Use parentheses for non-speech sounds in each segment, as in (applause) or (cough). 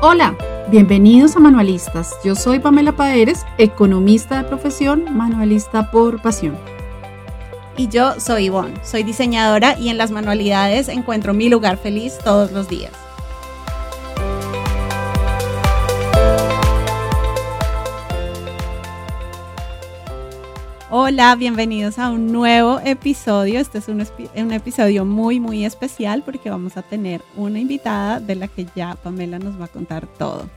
Hola, bienvenidos a Manualistas. Yo soy Pamela Paeres, economista de profesión, manualista por pasión. Y yo soy Ivonne, soy diseñadora y en las manualidades encuentro mi lugar feliz todos los días. Hola, bienvenidos a un nuevo episodio. Este es un, un, episodio muy, muy especial porque vamos a tener una invitada de la que ya Pamela nos va a contar todo.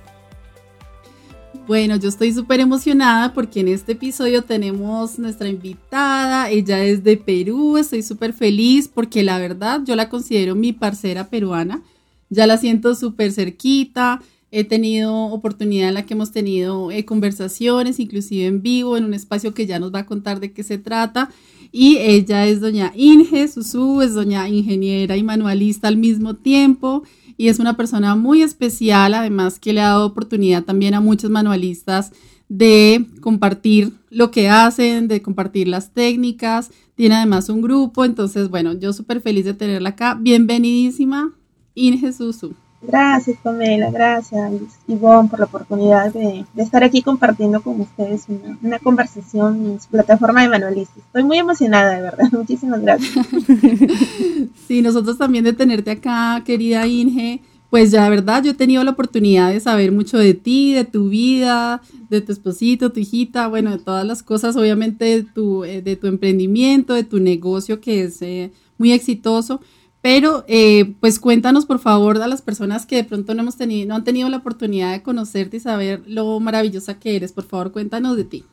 Bueno, yo estoy súper emocionada porque en este episodio tenemos nuestra invitada. Ella es de Perú. Estoy súper feliz porque la verdad yo la considero mi parcera peruana. Ya la siento súper cerquita he tenido oportunidad en la que hemos tenido eh, conversaciones, inclusive en vivo, en un espacio que ya nos va a contar de qué se trata. Y ella es doña Inge Susu, es doña ingeniera y manualista al mismo tiempo. Y es una persona muy especial, además que le ha dado oportunidad también a muchos manualistas de compartir lo que hacen, de compartir las técnicas. Tiene además un grupo, entonces, bueno, yo súper feliz de tenerla acá. Bienvenidísima, Inge Susu. Gracias, Pamela, gracias, Ivonne, por la oportunidad de, estar aquí compartiendo con ustedes una, conversación en su plataforma de manualistas. Estoy muy emocionada, de verdad. (laughs) Muchísimas gracias. (laughs) Sí, nosotros también de tenerte acá, querida Inge. Pues ya, de verdad, yo he tenido la oportunidad de saber mucho de ti, de tu vida, de tu esposito, tu hijita, bueno, de todas las cosas, obviamente de tu, eh, de tu emprendimiento, de tu negocio que es eh, muy exitoso pero, eh, pues cuéntanos, por favor, a las personas que de pronto no hemos tenido, no han tenido la oportunidad de conocerte y saber lo maravillosa que eres. Por favor, cuéntanos de ti.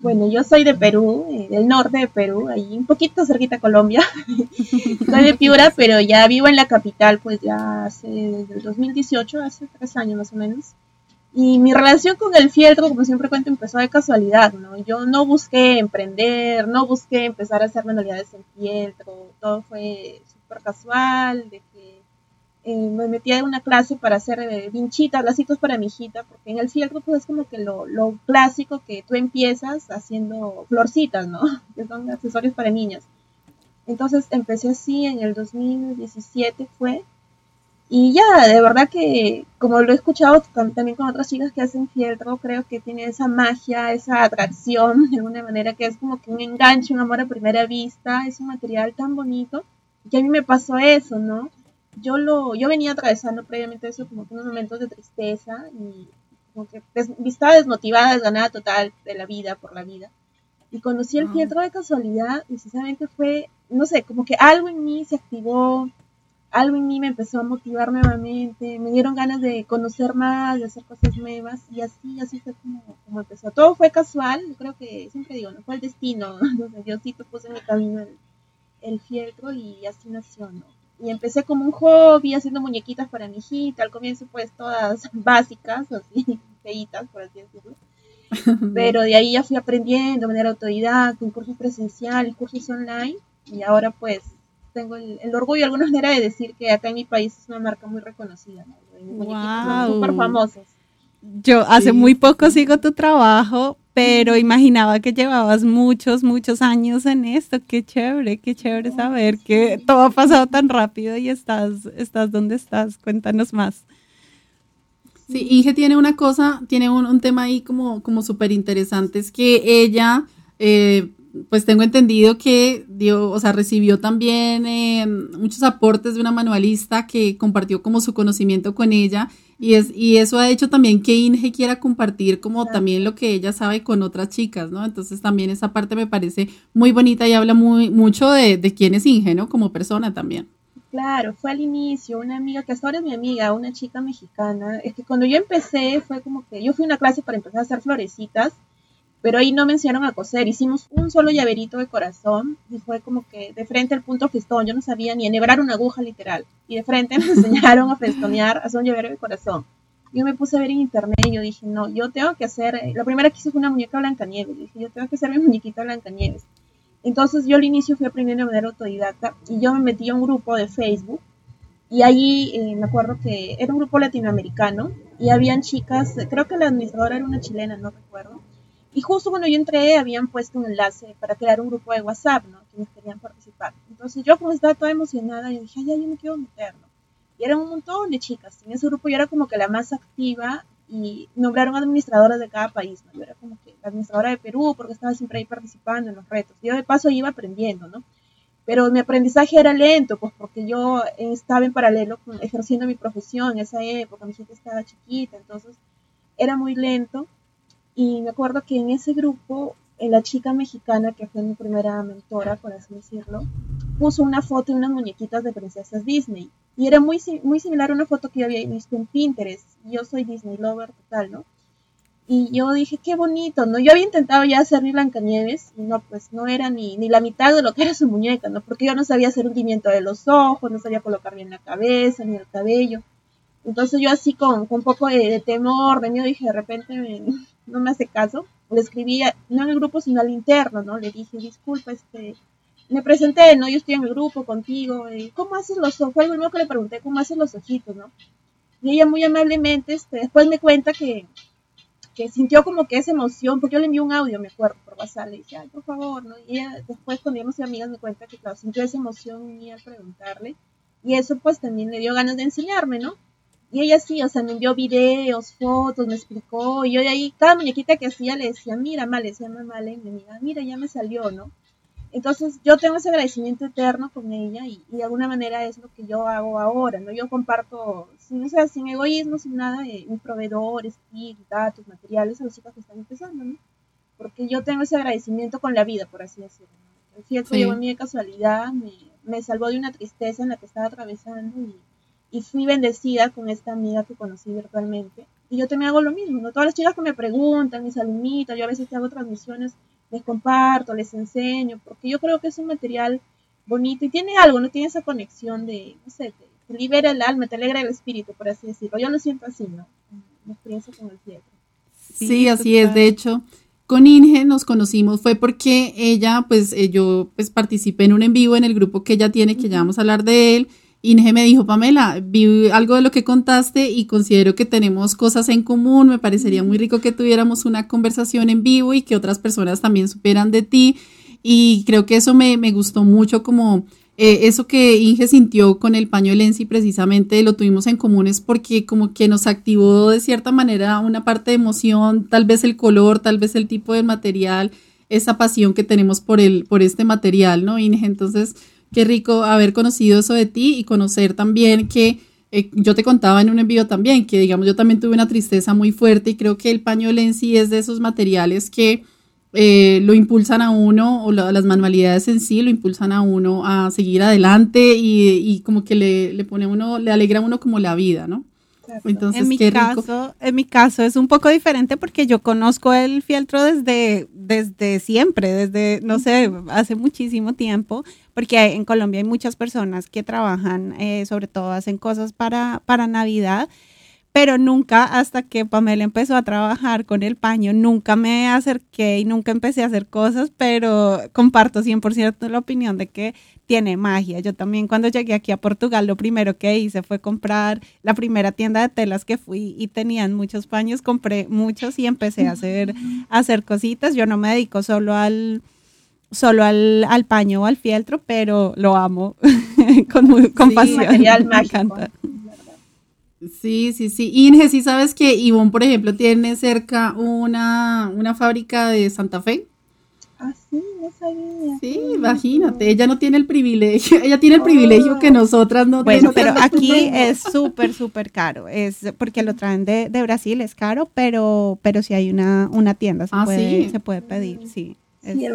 Bueno, yo soy de Perú, eh, del norte de Perú, ahí un poquito cerquita a Colombia. (laughs) soy de Piura, pero ya vivo en la capital, pues ya hace desde el 2018, hace tres años más o menos. Y mi relación con el fieltro, como siempre cuento, empezó de casualidad, ¿no? Yo no busqué emprender, no busqué empezar a hacer manualidades en fieltro, todo fue casual, de que eh, me metía en una clase para hacer eh, vinchitas, lacitos para mi hijita, porque en el fieltro pues es como que lo, lo, clásico que tú empiezas haciendo florcitas, ¿no? (laughs) Que son accesorios para niñas. Entonces empecé así en el 2017 fue. Y ya, de verdad que, como lo he escuchado también con otras chicas que hacen fieltro, creo que tiene esa magia, esa atracción, de alguna manera, que es como que un enganche, un amor a primera vista, es un material tan bonito que a mí me pasó eso, ¿no? Yo lo, yo venía atravesando previamente eso como que unos momentos de tristeza y como que estaba desmotivada, desganada total de la vida, por la vida. Y conocí el fieltro de casualidad y sinceramente fue, no sé, como que algo en mí se activó, algo en mí me empezó a motivar nuevamente, me dieron ganas de conocer más, de hacer cosas nuevas y así, así fue como, como empezó. Todo fue casual, creo que siempre digo, no fue el destino, (laughs) yo sí te puse en mi camino el, el fieltro y así nació, ¿no? Y empecé como un hobby haciendo muñequitas para mi hijita, al comienzo pues todas (laughs) básicas, así, (laughs) feitas, por así decirlo. (laughs) Pero de ahí ya fui aprendiendo de manera autodidacta, en cursos presenciales, cursos online, y ahora pues tengo el, orgullo de alguna manera de decir que acá en mi país es una marca muy reconocida, ¿no? Muñequitos son súper famosos. Yo hace muy poco sigo tu trabajo, pero imaginaba que llevabas muchos, muchos años en esto. Qué chévere, qué chévere saber que todo ha pasado tan rápido y estás, estás donde estás. Cuéntanos más. Sí, Inge tiene una cosa, tiene un, tema ahí como, como súper interesante, es que ella, eh, pues tengo entendido que dio, o sea, recibió también eh, muchos aportes de una manualista que compartió como su conocimiento con ella y, es, y eso ha hecho también que Inge quiera compartir como también lo que ella sabe con otras chicas, ¿no? Entonces también esa parte me parece muy bonita y habla muy mucho de, de quién es Inge, ¿no? Como persona también. Claro, fue al inicio una amiga, que hasta ahora es mi amiga, una chica mexicana, es que cuando yo empecé fue como que yo fui a una clase para empezar a hacer florecitas pero ahí no me enseñaron a coser, hicimos un solo llaverito de corazón y fue como que de frente al punto festón, yo no sabía ni enhebrar una aguja literal, y de frente me (laughs) enseñaron a festonear, a hacer un llavero de corazón. Yo me puse a ver en internet y yo dije, no, yo tengo que hacer, eh, la primera que hice fue una muñeca Blancanieves, dije, yo tengo que hacer mi muñequita Blancanieves. Entonces yo al inicio fui aprendiendo de manera autodidacta y yo me metí a un grupo de Facebook. Y allí eh, me acuerdo que era un grupo latinoamericano y habían chicas, creo que la administradora era una chilena, no recuerdo, y justo cuando yo entré, habían puesto un enlace para crear un grupo de WhatsApp, ¿no? Quienes querían participar. Entonces yo, como estaba toda emocionada, yo dije, ay, ya, yo me quiero meter, ¿no? y eran un montón de chicas. En ese grupo yo era como que la más activa y nombraron administradoras de cada país, ¿no? Yo era como que la administradora de Perú porque estaba siempre ahí participando en los retos. Yo de paso iba aprendiendo, ¿no? Pero mi aprendizaje era lento, pues porque yo estaba en paralelo con, ejerciendo mi profesión en esa época, mi gente estaba chiquita, entonces era muy lento. Y me acuerdo que en ese grupo la chica mexicana, que fue mi primera mentora, por así decirlo, puso una foto de unas muñequitas de princesas Disney. Y era muy, muy similar a una foto que yo había visto en Pinterest. Yo soy Disney lover total, ¿no? Y yo dije, qué bonito, ¿no? Yo había intentado ya hacer mi Blancanieves y no, pues no era ni, ni la mitad de lo que era su muñeca, ¿no? Porque yo no sabía hacer un pimiento de los ojos, no sabía colocar bien la cabeza ni el cabello. Entonces yo así con, con un poco de, temor, de dije, de repente no me hace caso le escribí, no en el grupo, sino al interno, ¿no? Le dije, disculpa, este, me presenté, ¿no? Yo estoy en el grupo contigo, ¿cómo haces los ojos? Fue el primero que le pregunté, ¿cómo haces los ojitos, no? Y ella muy amablemente, este, después me cuenta que, que sintió como que esa emoción, porque yo le envié un audio, me acuerdo, por WhatsApp, le dije, ay, por favor, ¿no? Y ella, después, cuando íbamos a amigas, me cuenta que, claro, sintió esa emoción en al preguntarle, y eso, pues, también le dio ganas de enseñarme, ¿no? Y ella sí, o sea, me envió videos, fotos, me explicó. Y yo de ahí, cada muñequita que hacía le decía, mira, mal, le decía mamá, mi amiga, mira, ya me salió, ¿no? Entonces yo tengo ese agradecimiento eterno con ella y, de alguna manera es lo que yo hago ahora, ¿no? Yo comparto, sin, o sea, sin egoísmo, sin nada, de mis proveedores, tips, datos, materiales a los chicos que están empezando, ¿no? Porque yo tengo ese agradecimiento con la vida, por así decirlo. El cierto llegó a mí de casualidad, me, me salvó de una tristeza en la que estaba atravesando y y fui bendecida con esta amiga que conocí virtualmente. Y yo también hago lo mismo, ¿no? Todas las chicas que me preguntan, mis alumnitas, yo a veces te hago transmisiones, les comparto, les enseño, porque yo creo que es un material bonito y tiene algo, no tiene esa conexión de, no sé, te, libera el alma, te alegra el espíritu, por así decirlo. Yo lo siento así, ¿no? Mi experiencia con el teatro. Sí, así es. De hecho, con Inge nos conocimos fue porque ella, pues eh, yo pues participé en un en vivo en el grupo que ella tiene, que ya vamos a hablar de él, Inge me dijo, Pamela, vi algo de lo que contaste y considero que tenemos cosas en común, me parecería muy rico que tuviéramos una conversación en vivo y que otras personas también supieran de ti. Y creo que eso me, gustó mucho como eh, eso que Inge sintió con el paño Lenzi precisamente lo tuvimos en común es porque como que nos activó de cierta manera una parte de emoción, tal vez el color, tal vez el tipo de material, esa pasión que tenemos por el, por este material, ¿no, Inge? Entonces, qué rico haber conocido eso de ti y conocer también que eh, yo te contaba en un envío también, que digamos yo también tuve una tristeza muy fuerte y creo que el pañuelo en sí es de esos materiales que eh, lo impulsan a uno, o las manualidades en sí lo impulsan a uno a seguir adelante y, como que le, le pone uno, le alegra a uno como la vida, ¿no? En mi caso, en mi caso es un poco diferente porque yo conozco el fieltro desde, desde siempre, desde, no sé, hace muchísimo tiempo, porque en Colombia hay muchas personas que trabajan, eh, sobre todo hacen cosas para, para Navidad pero nunca hasta que Pamela empezó a trabajar con el paño, nunca me acerqué y nunca empecé a hacer cosas, pero comparto 100% la opinión de que tiene magia. Yo también cuando llegué aquí a Portugal, lo primero que hice fue comprar la primera tienda de telas que fui y tenían muchos paños, compré muchos y empecé a hacer, a hacer cositas. Yo no me dedico solo al solo al, paño o al fieltro, pero lo amo (laughs) con, con pasión. me encanta. Sí, sí, sí. Inge, sí sabes que Ivonne, por ejemplo, tiene cerca una, una fábrica de Santa Fe. Ah, sí, no sabía. Sí, imagínate, ella no tiene el privilegio, (laughs) ella tiene el privilegio que oh. nosotras no bueno, pero aquí (laughs) es súper, súper caro, es porque lo traen de, Brasil, es caro, pero, pero si hay una, una tienda, se, ah, puede, se puede pedir, sí.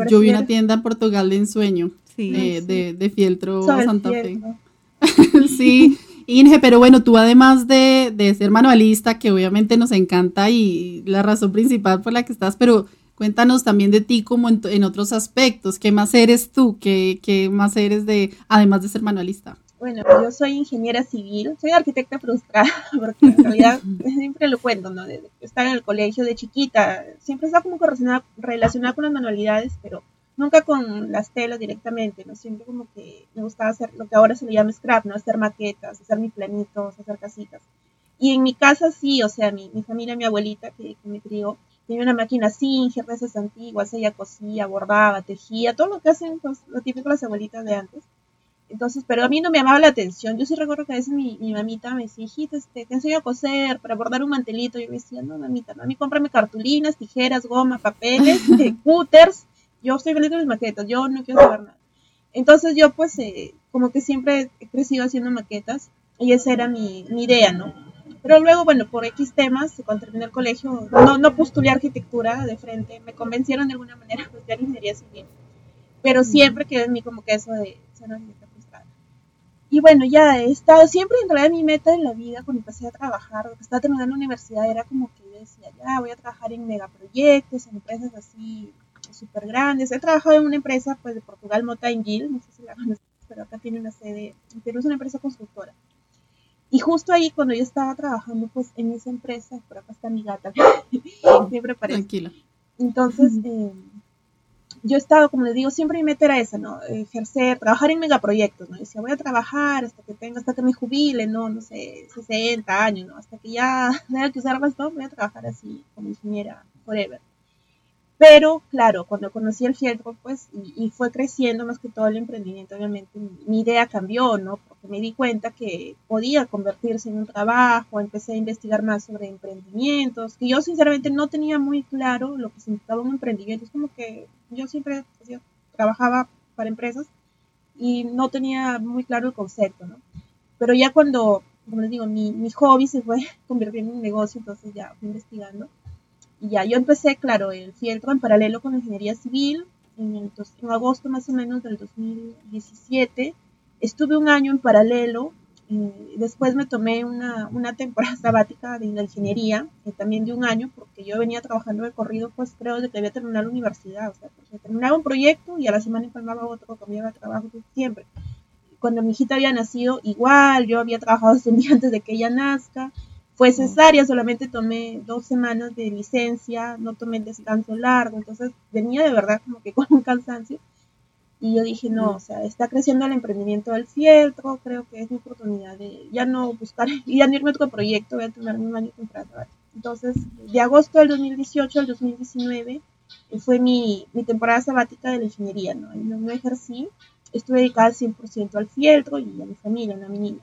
yo vi una tienda en Portugal de ensueño, eh, de, de fieltro Santa Fe. (laughs) sí, Inge, pero bueno, tú además de, de, ser manualista, que obviamente nos encanta y la razón principal por la que estás, pero cuéntanos también de ti como en, otros aspectos. ¿Qué más eres tú? ¿Qué, ¿Qué, más eres de, además de ser manualista? Bueno, yo soy ingeniera civil, soy arquitecta frustrada, (laughs) porque en realidad siempre lo cuento, ¿no? Desde estar en el colegio de chiquita, siempre estaba como relacionada con las manualidades, pero nunca con las telas directamente, ¿no? Siempre como que me gustaba hacer lo que ahora se le llama scrap, ¿no? Hacer maquetas, hacer mis planitos, hacer casitas. Y en mi casa sí, o sea, mi, mi familia, mi abuelita que, me crió, tenía una máquina Singer, esas antiguas, ella cosía, bordaba, tejía, todo lo que hacen, pues, lo típico las abuelitas de antes. Entonces, pero a mí no me llamaba la atención. Yo sí recuerdo que a veces mi, mi mamita me decía, este, te enseño a coser para bordar un mantelito. Yo me decía, no, mamita, no, a mí cómprame cartulinas, tijeras, goma, papeles, (laughs) eh. Yo estoy feliz con mis maquetas, yo no quiero saber nada. Entonces yo pues eh, como que siempre he crecido haciendo maquetas y esa era mi, mi idea, ¿no? Pero luego, bueno, por X temas, cuando terminé el colegio, no, no postulé arquitectura de frente, me convencieron de alguna manera a estudiar ingeniería civil. Pero siempre quedó en mí como que eso de ser arquitecta frustrada. Y bueno, ya he estado siempre en realidad mi meta en la vida cuando empecé a trabajar, que estaba terminando la universidad, era como que yo decía, ya voy a trabajar en megaproyectos, en empresas así súper grandes. He trabajado en una empresa pues de Portugal, Mota Gil, no sé si la conoces, pero acá tiene una sede, pero es una empresa constructora. Y justo ahí cuando yo estaba trabajando pues en esa empresa, por acá está mi gata, (laughs) siempre parece. Tranquila. Entonces, eh, yo he estado, como les digo, siempre mi meta era esa, ¿no? Ejercer, trabajar en megaproyectos, ¿no? Decía, voy a trabajar hasta que tenga, hasta que me jubile, ¿no? No sé, 60 años, ¿no? Hasta que ya (laughs) tenga que usar bastón, voy a trabajar así como ingeniera forever. Pero, claro, cuando conocí el fieltro, pues, y, y, fue creciendo más que todo el emprendimiento, obviamente mi, idea cambió, ¿no? Porque me di cuenta que podía convertirse en un trabajo, empecé a investigar más sobre emprendimientos, que yo sinceramente no tenía muy claro lo que significaba un emprendimiento. Es como que yo siempre trabajaba para empresas y no tenía muy claro el concepto, ¿no? Pero ya cuando, como les digo, mi, mi hobby se fue (laughs) convirtiendo en un negocio, entonces ya fui investigando. Y ya, yo empecé, claro, el fieltro en paralelo con la ingeniería civil en, el, en agosto más o menos del 2017. Estuve un año en paralelo, eh, después me tomé una, una, temporada (laughs) sabática de la ingeniería, eh, también de un año, porque yo venía trabajando de corrido, pues creo de que había terminado la universidad, o sea, pues, terminaba un proyecto y a la semana empalmaba otro, cambiaba de trabajo siempre. Cuando mi hijita había nacido, igual, yo había trabajado desde un día antes de que ella nazca, fue cesárea, solamente tomé dos semanas de licencia, no tomé el descanso largo, entonces venía de verdad como que (laughs) con un cansancio. Y yo dije, no, o sea, está creciendo el emprendimiento del fieltro, creo que es mi oportunidad de ya no buscar, y (laughs) ya no irme a otro proyecto, voy a tomar un año contrato. Entonces, de agosto del 2018 al 2019 fue mi, mi temporada sabática de la ingeniería, ¿no? Y no, no ejercí, estuve dedicada 100% al fieltro y a mi familia, a mi niña.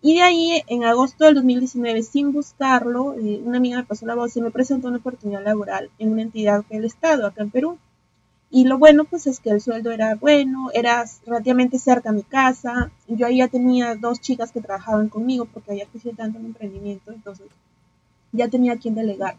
Y de ahí, en agosto del 2019, sin buscarlo, eh, una amiga me pasó la voz y me presentó una oportunidad laboral en una entidad del Estado, acá en Perú. Y lo bueno, pues es que el sueldo era bueno, era relativamente cerca a mi casa. Yo ahí ya tenía dos chicas que trabajaban conmigo porque había crecido tanto en emprendimiento, entonces ya tenía quien delegar.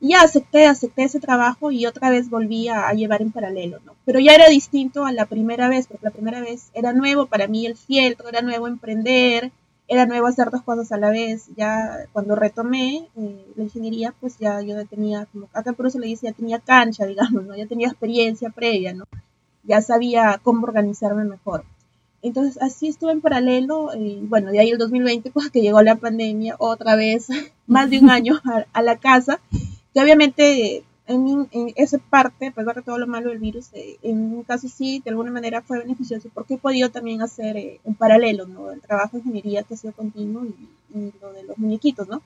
Y ya acepté, acepté ese trabajo y otra vez volví a, a, llevar en paralelo, ¿no? Pero ya era distinto a la primera vez, porque la primera vez era nuevo para mí el fieltro, era nuevo emprender, era nuevo hacer dos cosas a la vez. Ya cuando retomé eh, la ingeniería, pues ya yo tenía, como acá por eso le dice, ya tenía cancha, (laughs) digamos, ¿no? Ya tenía experiencia previa, ¿no? Ya sabía cómo organizarme mejor. Entonces así estuve en paralelo, y bueno, de ahí el 2020, pues que llegó la pandemia, otra vez, (laughs) más de un (laughs) año a, a la casa, que obviamente en, en, esa parte, a pesar de todo lo malo del virus, eh, en un caso sí, de alguna manera fue beneficioso porque he podido también hacer eh, en paralelo, ¿no? El trabajo de ingeniería que ha sido continuo y, y lo de los muñequitos, ¿no?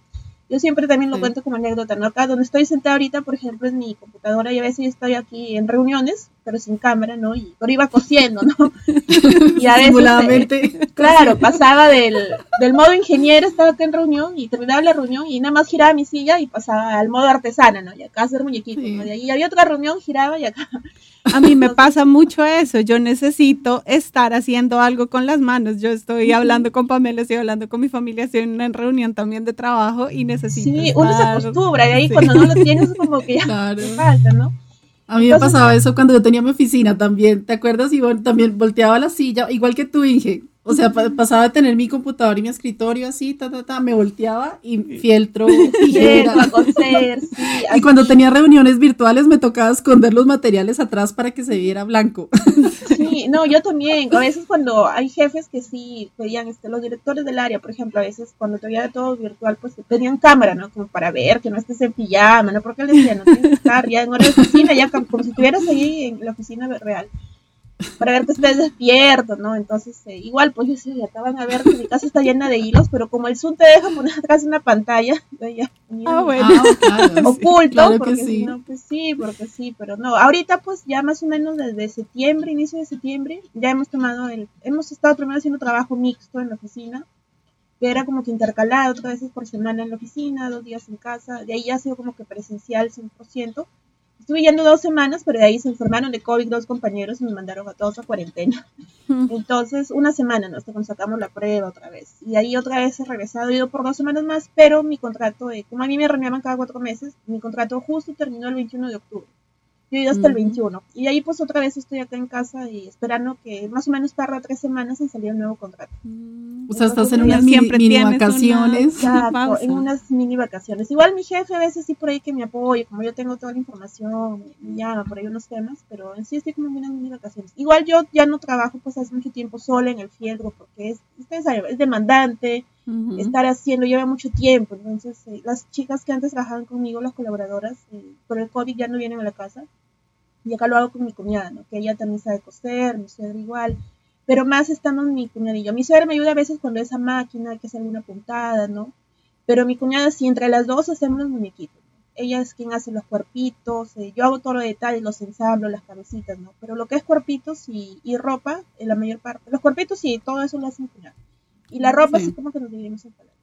Yo siempre también lo sí. cuento como anécdota, ¿no? Acá donde estoy sentada ahorita, por ejemplo, es mi computadora y a veces yo estoy aquí en reuniones, pero sin cámara, ¿no? Y pero iba cosiendo, ¿no? (laughs) y a veces, eh, claro, pasaba del, del modo ingeniero, estaba en reunión y terminaba la reunión y nada más giraba mi silla y pasaba al modo artesana, ¿no? Y acá hacer muñequitos, sí. ¿no? Y ahí había otra reunión, giraba y acá a mí me (laughs) pasa mucho eso. Yo necesito estar haciendo algo con las manos. Yo estoy hablando con Pamela, estoy hablando con mi familia, estoy en una reunión también de trabajo y necesito. Sí, estar... uno se acostumbra y ahí sí. cuando no lo (laughs) tienes, como que ya claro. falta, ¿no? A mí Entonces, me pasaba eso cuando yo tenía mi oficina también, ¿te acuerdas? Y también volteaba la silla, igual que tú, Inge. O sea, pasaba de tener mi computador y mi escritorio así, ta, ta, ta, me volteaba y fieltro, coser, (laughs) sí, y cuando tenía reuniones virtuales me tocaba esconder los materiales atrás para que se viera blanco. Sí, no, yo también. A veces cuando hay jefes que sí pedían, este, los directores del área, por ejemplo, a veces cuando te de todo virtual, pues pedían cámara, ¿no? Como para ver que no estés en pijama, ¿no? Porque les decían, no tienes que estar ya en hora de oficina, ya como, como si estuvieras ahí en la oficina real. Para ver que estés despierto, ¿no? Entonces, eh, igual, pues yo decía, ya te van a ver que mi casa está llena de hilos, pero como el Zoom te deja poner atrás una pantalla, (laughs) ya ah, bueno. Ah, (laughs) oculto, porque sí. no, pues sí, porque sí, pero no. Ahorita, pues ya más o menos desde septiembre, inicio de septiembre, ya hemos tomado el, hemos estado primero haciendo trabajo mixto en la oficina, que era como que intercalado, tres veces por semana en la oficina, dos días en casa, de ahí ya ha sido como que presencial 100%. Estuve yendo dos semanas, pero de ahí se enfermaron de COVID dos compañeros y me mandaron a todos a cuarentena. Entonces, una semana, ¿no? Hasta cuando sacamos la prueba otra vez. Y ahí otra vez he regresado, he ido por dos semanas más, pero mi contrato, eh, como a mí me renovaban cada cuatro meses, mi contrato justo terminó el 21 de octubre. Yo he ido hasta el 21. Y ahí pues otra vez estoy acá en casa y esperando que más o menos tarda tres semanas en salir un nuevo contrato. o sea, estás en unas mini, vacaciones. en unas mini vacaciones. Igual mi jefe a veces sí por ahí que me apoya, como yo tengo toda la información, me llama por ahí unos temas, pero en sí estoy como en unas mini vacaciones. Igual yo ya no trabajo pues hace mucho tiempo sola en el fieltro porque es, es demandante, estar haciendo lleva mucho tiempo. Entonces, eh, las chicas que antes trabajaban conmigo, las colaboradoras, eh, por el COVID ya no vienen a la casa. Y acá lo hago con mi cuñada, ¿no? que ella también sabe coser, mi suegra igual, pero más estamos mi cuñadillo. Mi suegra me ayuda a veces cuando esa máquina, hay que hacer alguna puntada, ¿no? Pero mi cuñada sí, entre las dos hacemos los muñequitos. Ella es quien hace los cuerpitos, eh, yo hago todos los detalles, los ensamblo, las cabecitas, ¿no? Pero lo que es cuerpitos y, y ropa, en la mayor parte, los cuerpitos y todo eso lo hace mi cuñada. Y la ropa sí, como que nos dividimos en palabras.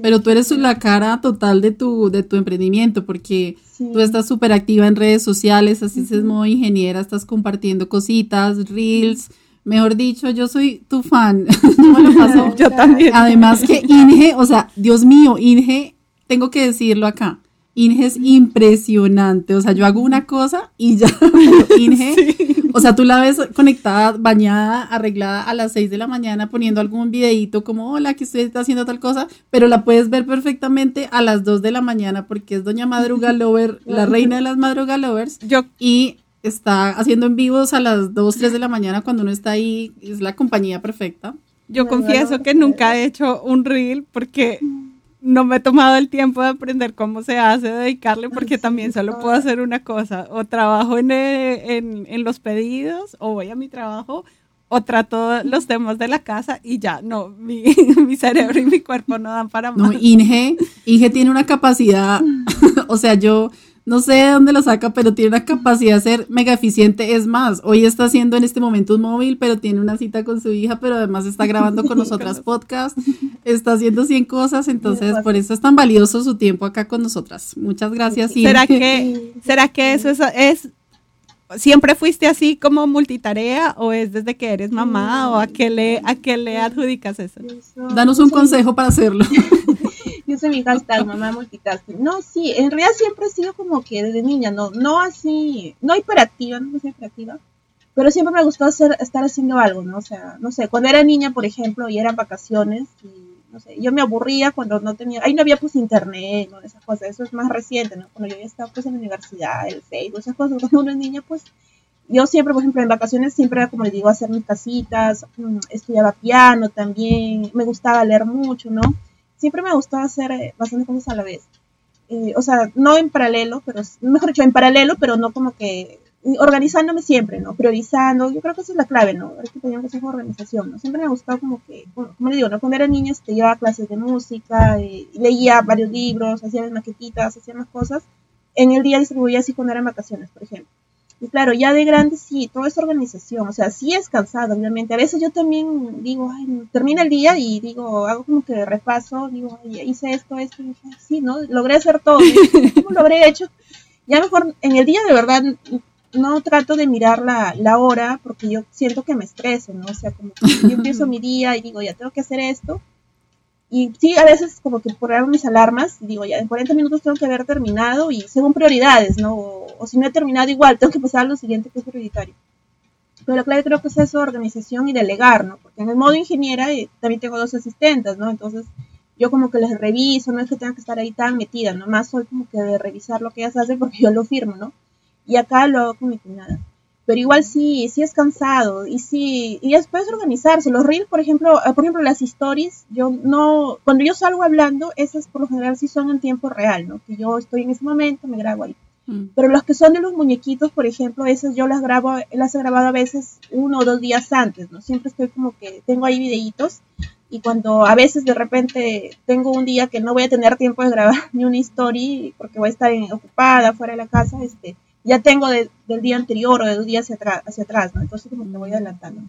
Pero tú eres la cara total de tu, de tu emprendimiento, porque tú estás súper activa en redes sociales, así es modo ingeniera, estás compartiendo cositas, reels. Mejor dicho, yo soy tu fan. (laughs) (laughs) yo también. Además que Inge, o sea, Dios mío, Inge, tengo que decirlo acá. Inge es impresionante. O sea, yo hago una cosa y ya. (laughs) Inge, o sea, tú la ves conectada, bañada, arreglada a las 6 de la mañana poniendo algún videito como, hola, que usted está haciendo tal cosa, pero la puedes ver perfectamente a las 2 de la mañana porque es Doña Madruga Lover, (laughs) la reina de las Madruga Lovers. Yo. Y está haciendo en vivos a las 2, 3 de la mañana cuando uno está ahí. Es la compañía perfecta. Yo confieso que nunca he hecho un reel porque no me he tomado el tiempo de aprender cómo se hace, dedicarle, porque también solo puedo hacer una cosa, o trabajo eh, en, en, los pedidos, o voy a mi trabajo, o trato los temas de la casa y ya, no, mi, (laughs) mi cerebro y mi cuerpo no dan para más. No, Inge, Inge tiene una capacidad, (laughs) o sea, yo no sé de dónde lo saca, pero tiene una capacidad de ser mega eficiente. Es más, hoy está haciendo en este momento un móvil, pero tiene una cita con su hija, pero además está grabando con (laughs) nosotras podcast, está haciendo 100 cosas, entonces por eso es tan valioso su tiempo acá con nosotras. Muchas gracias. ¿Será que, (laughs) ¿será que eso es, es ¿Siempre fuiste así como multitarea o es desde que eres mamá o a qué le, a qué le adjudicas eso? Danos un consejo para hacerlo. (laughs) Yo soy mi hashtag, mamá multitasking. No, sí, en realidad siempre he sido como que desde niña, no, no así, no hiperactiva, no soy hiperactiva, pero siempre me gustó hacer, estar haciendo algo, ¿no? O sea, no sé, cuando era niña, por ejemplo, y eran vacaciones, y no sé, yo me aburría cuando no tenía, ahí no había pues internet, ¿no? Esas cosas, eso es más reciente, ¿no? Cuando yo ya estaba pues en la universidad, el Facebook, esas cosas, cuando uno es niña, pues yo siempre, por ejemplo, en vacaciones siempre como les digo, hacer mis casitas, mm, estudiaba piano también, me gustaba leer mucho, ¿no? Siempre me gustó hacer eh, bastantes cosas a la vez. Eh, o sea, no en paralelo, pero mejor dicho, en paralelo, pero no como que organizándome siempre, ¿no? Priorizando, yo creo que esa es la clave, ¿no? Es que teníamos que hacer organización, ¿no? Siempre me ha gustado como que, como le digo, ¿no? Cuando era niña te llevaba clases de música, eh, leía varios libros, hacía maquetitas, hacía más cosas. En el día distribuía así cuando eran vacaciones, por ejemplo. Y claro, ya de grande sí, toda esa organización, o sea, sí es cansado, obviamente. A veces yo también digo, ay, termina el día y digo, hago como que repaso, digo, ay, hice esto, esto, y dije, sí, ¿no? Logré hacer todo, ¿cómo lo habré hecho? Ya mejor, en el día de verdad, no trato de mirar la, la hora porque yo siento que me estreso, ¿no? O sea, como que yo empiezo (laughs) mi día y digo, ya tengo que hacer esto, y sí, a veces como que poner mis alarmas, digo, ya en 40 minutos tengo que haber terminado y según prioridades, ¿no? O, si no he terminado igual, tengo que pasar a lo siguiente que es prioritario. Pero la clave creo que es eso, organización y delegar, ¿no? Porque en el modo ingeniera eh, también tengo dos asistentes, ¿no? Entonces yo como que les reviso, no es que tenga que estar ahí tan metida, nomás soy como que de revisar lo que ellas hacen porque yo lo firmo, ¿no? Y acá lo hago con mi cuñada pero igual sí, sí es cansado y sí, y después organizarse. Los reels, por ejemplo, eh, por ejemplo, las stories, yo no, cuando yo salgo hablando, esas por lo general sí son en tiempo real, ¿no? Que yo estoy en ese momento, me grabo ahí. Mm. Pero los que son de los muñequitos, por ejemplo, esas yo las grabo, las he grabado a veces uno o dos días antes, ¿no? Siempre estoy como que tengo ahí videitos y cuando a veces de repente tengo un día que no voy a tener tiempo de grabar (laughs) ni una story porque voy a estar ocupada fuera de la casa, este, ya tengo del día anterior o del día hacia atrás, hacia atrás, ¿no? Entonces como que voy adelantando.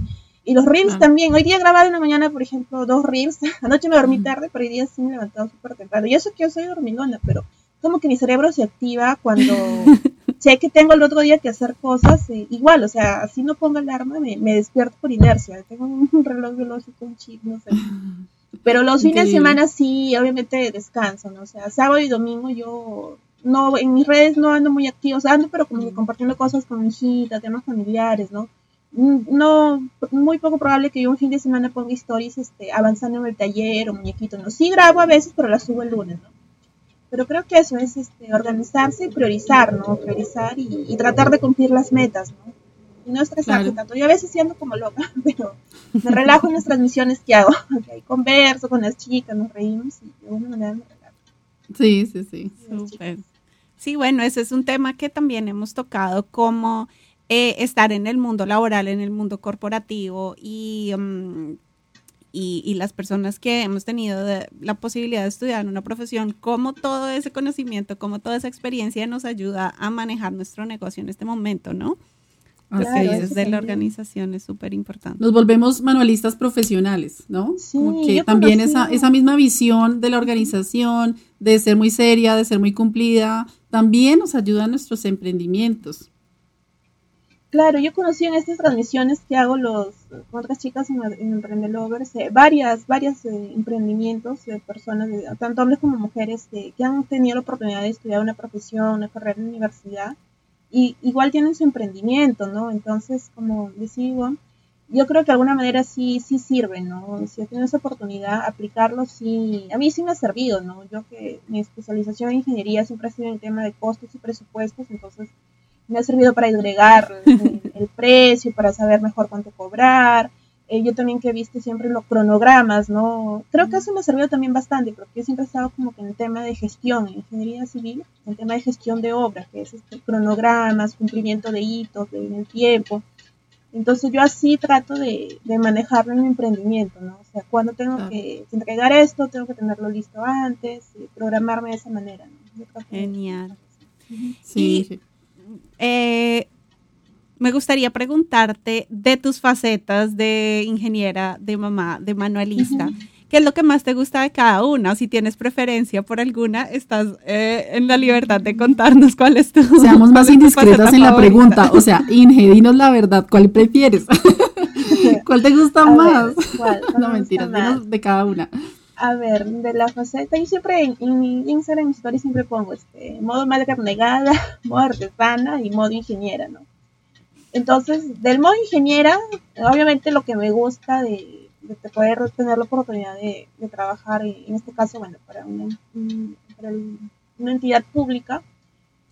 Y los reels ah. también. Hoy día grabado en la mañana, por ejemplo, dos reels. (laughs) Anoche me dormí tarde, pero hoy día sí me he levantado súper temprano. Y eso que yo soy dormilona, pero como que mi cerebro se activa cuando (laughs) sé que tengo el otro día que hacer cosas. Eh, igual, o sea, así no pongo alarma, me, me despierto por inercia. Tengo un (laughs) reloj biológico, un chip, no sé. Pero los fines de semana sí, obviamente descanso, ¿no? O sea, sábado y domingo yo no, en mis redes no ando muy activo, o sea, ando pero como que compartiendo cosas con mi hijita, temas familiares, ¿no? Mm, no, muy poco probable que yo un fin de semana ponga stories este, avanzando en el taller o muñequito, ¿no? Sí grabo a veces, pero las subo el lunes, ¿no? Pero creo que eso es este, organizarse y priorizar, ¿no? Priorizar y, tratar de cumplir las metas, ¿no? Y no estresarse tanto. Yo a veces siendo como loca, (laughs) pero me relajo en las transmisiones que hago. (laughs) Okay, converso con las chicas, nos reímos y de alguna manera Sí, sí, sí. Sí, bueno, ese es un tema que también hemos tocado como eh, estar en el mundo laboral, en el mundo corporativo y, mm, y, las personas que hemos tenido la posibilidad de estudiar en una profesión, cómo todo ese conocimiento, cómo toda esa experiencia nos ayuda a manejar nuestro negocio en este momento, ¿no? Lo que de la organización es súper importante. Nos volvemos manualistas profesionales, ¿no? Sí, que también esa, esa misma visión de la organización, de ser muy seria, de ser muy cumplida, también nos ayuda a nuestros emprendimientos. Claro, yo conocí en estas transmisiones que hago los, con otras chicas en, en eh, varias, varias eh, emprendimientos de personas, tanto hombres como mujeres, que han tenido la oportunidad de estudiar una profesión, una carrera en la universidad, y igual tienen su emprendimiento, ¿no? Entonces, como decía yo creo que de alguna manera sí, sí sirve, ¿no? Si tienes esa oportunidad, aplicarlo sí, a mí sí me ha servido, ¿no? Yo que mi especialización en ingeniería siempre ha sido en tema de costos y presupuestos, entonces me ha servido para agregar el, precio, para saber mejor cuánto cobrar. Eh, yo también que he visto siempre los cronogramas, ¿no? Creo que eso me ha servido también bastante, porque yo siempre he estado como que en el tema de gestión, en ingeniería civil, en el tema de gestión de obras, que es este, cronogramas, cumplimiento de hitos en el tiempo. Entonces yo así trato de, de manejarlo en mi emprendimiento, ¿no? O sea, cuando tengo que entregar esto, tengo que tenerlo listo antes, y programarme de esa manera, ¿no? Genial. Sí. Eh, me gustaría preguntarte de tus facetas de ingeniera, de mamá, de manualista. ¿Qué es lo que más te gusta de cada una? Si tienes preferencia por alguna, estás eh, en la libertad de contarnos cuál es tu. Seamos (laughs) más indiscretas en la pregunta. O sea, (laughs) Inge, dinos la verdad, ¿cuál prefieres? (laughs) ¿Cuál te gusta más? no mentiras, dinos de cada una a ver, de la faceta, yo siempre en, en mi Instagram, en story siempre pongo este, modo madre abnegada, modo artesana y modo ingeniera, ¿no? Entonces, del modo ingeniera, obviamente lo que me gusta de, poder tener la oportunidad de, trabajar, en este caso, bueno, para una, una entidad pública,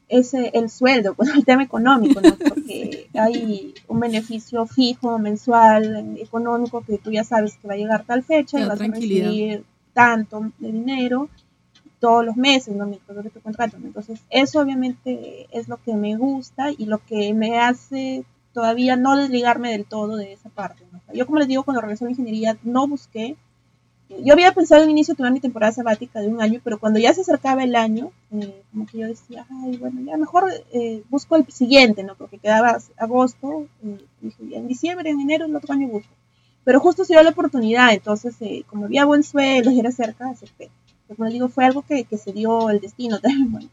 es el sueldo, pues el tema económico, ¿no? (laughs) Porque hay un beneficio fijo, mensual, económico, que tú ya sabes que va a llegar tal fecha y vas a recibir tanto de dinero todos los meses, ¿no? Mientras de tu contrato. Entonces, eso obviamente es lo que me gusta y lo que me hace todavía no desligarme del todo de esa parte. yo, como les digo, cuando regresé a la ingeniería, no busqué. Yo había pensado en inicio tomar mi temporada sabática de un año, pero cuando ya se acercaba el año, eh, como que yo decía, ay, bueno, ya mejor eh, busco el siguiente, ¿no? Porque quedaba agosto, eh, en diciembre, en enero, el otro año busco. Pero justo se dio la oportunidad, entonces, eh, como había buen suelo y era cerca, acepté. Pero como digo, fue algo que, que se dio el destino también, bueno.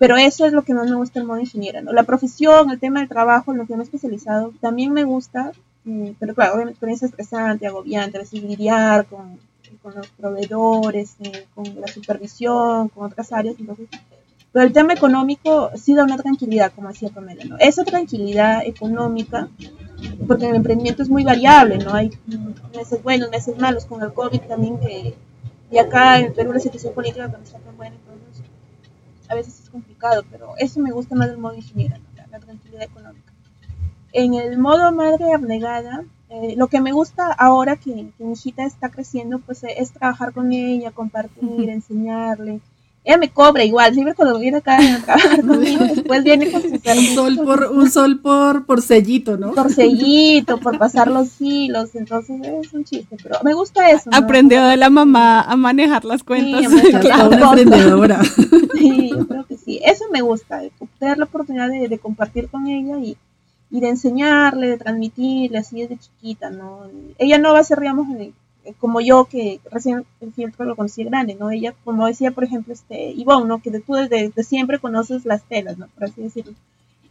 Pero eso es lo que más me gusta el modo ingeniera, ¿no? La profesión, el tema del trabajo, lo que me he especializado, también me gusta, eh, pero claro, obviamente experiencia estresante, agobiante, a veces lidiar con, con los proveedores, eh, con la supervisión, con otras áreas, entonces pero el tema económico sí da una tranquilidad, como decía Pamela, ¿no? Esa tranquilidad económica, porque el emprendimiento es muy variable, ¿no? Hay meses buenos, meses malos, con el COVID también, que, y acá en Perú la situación política no está tan buena, a veces es complicado, pero eso me gusta más del modo ingeniero, la, tranquilidad económica. En el modo madre abnegada, eh, lo que me gusta ahora que, mi hijita está creciendo, pues es trabajar con ella, compartir, enseñarle, ella me cobra igual, siempre cuando viene acá a trabajar (laughs) conmigo, después viene con su un sol por Un sol por, por sellito, ¿no? Por sellito, por pasar los hilos, entonces es un chiste, pero me gusta eso. Aprendió de la mamá a manejar las cuentas. Sí, (laughs) claro, una emprendedora. (laughs) Sí, yo creo que sí, eso me gusta, tener la oportunidad de, compartir con ella y, y de enseñarle, de transmitirle así desde chiquita, ¿no? Ella no va a ser, digamos, como yo que recién el fieltro lo conocí grande, ¿no? Ella, como decía, por ejemplo, este, Ivonne, ¿no? Que tú desde, siempre conoces las telas, ¿no? Por así decirlo,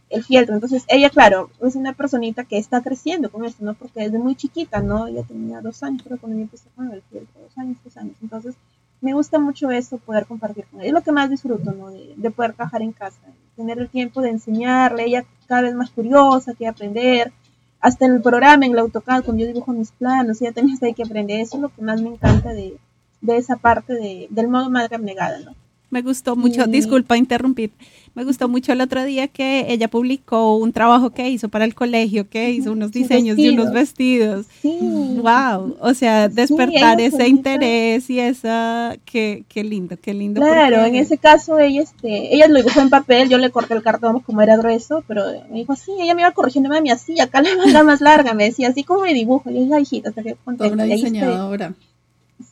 el fieltro. Entonces, ella, claro, es una personita que está creciendo con esto, ¿no? Porque desde muy chiquita, ¿no? Ella tenía dos años, pero cuando yo empecé con el fieltro, dos años, tres años. Entonces, me gusta mucho eso, poder compartir con ella. Es lo que más disfruto, ¿no? De, de poder trabajar en casa, tener el tiempo de enseñarle, ella cada vez más curiosa, quiere aprender, hasta en el programa, en el AutoCAD, cuando yo dibujo mis planos, ya también hay que aprender. Eso es lo que más me encanta de, de esa parte de, del modo madre abnegada, ¿no? Me gustó mucho, disculpa interrumpir, me gustó mucho el otro día que ella publicó un trabajo que hizo para el colegio, que hizo unos diseños de unos vestidos. Sí. Wow, o sea, despertar ese interés y esa, qué, qué lindo, qué lindo. Claro, en ese caso ella, este, ella lo dibujó en papel, yo le corté el cartón como era grueso, pero me dijo, sí, ella me iba corrigiendo, mami, así, acá la manga más larga, me decía, así como me dibujo, y yo, hijita, te Toda una diseñadora.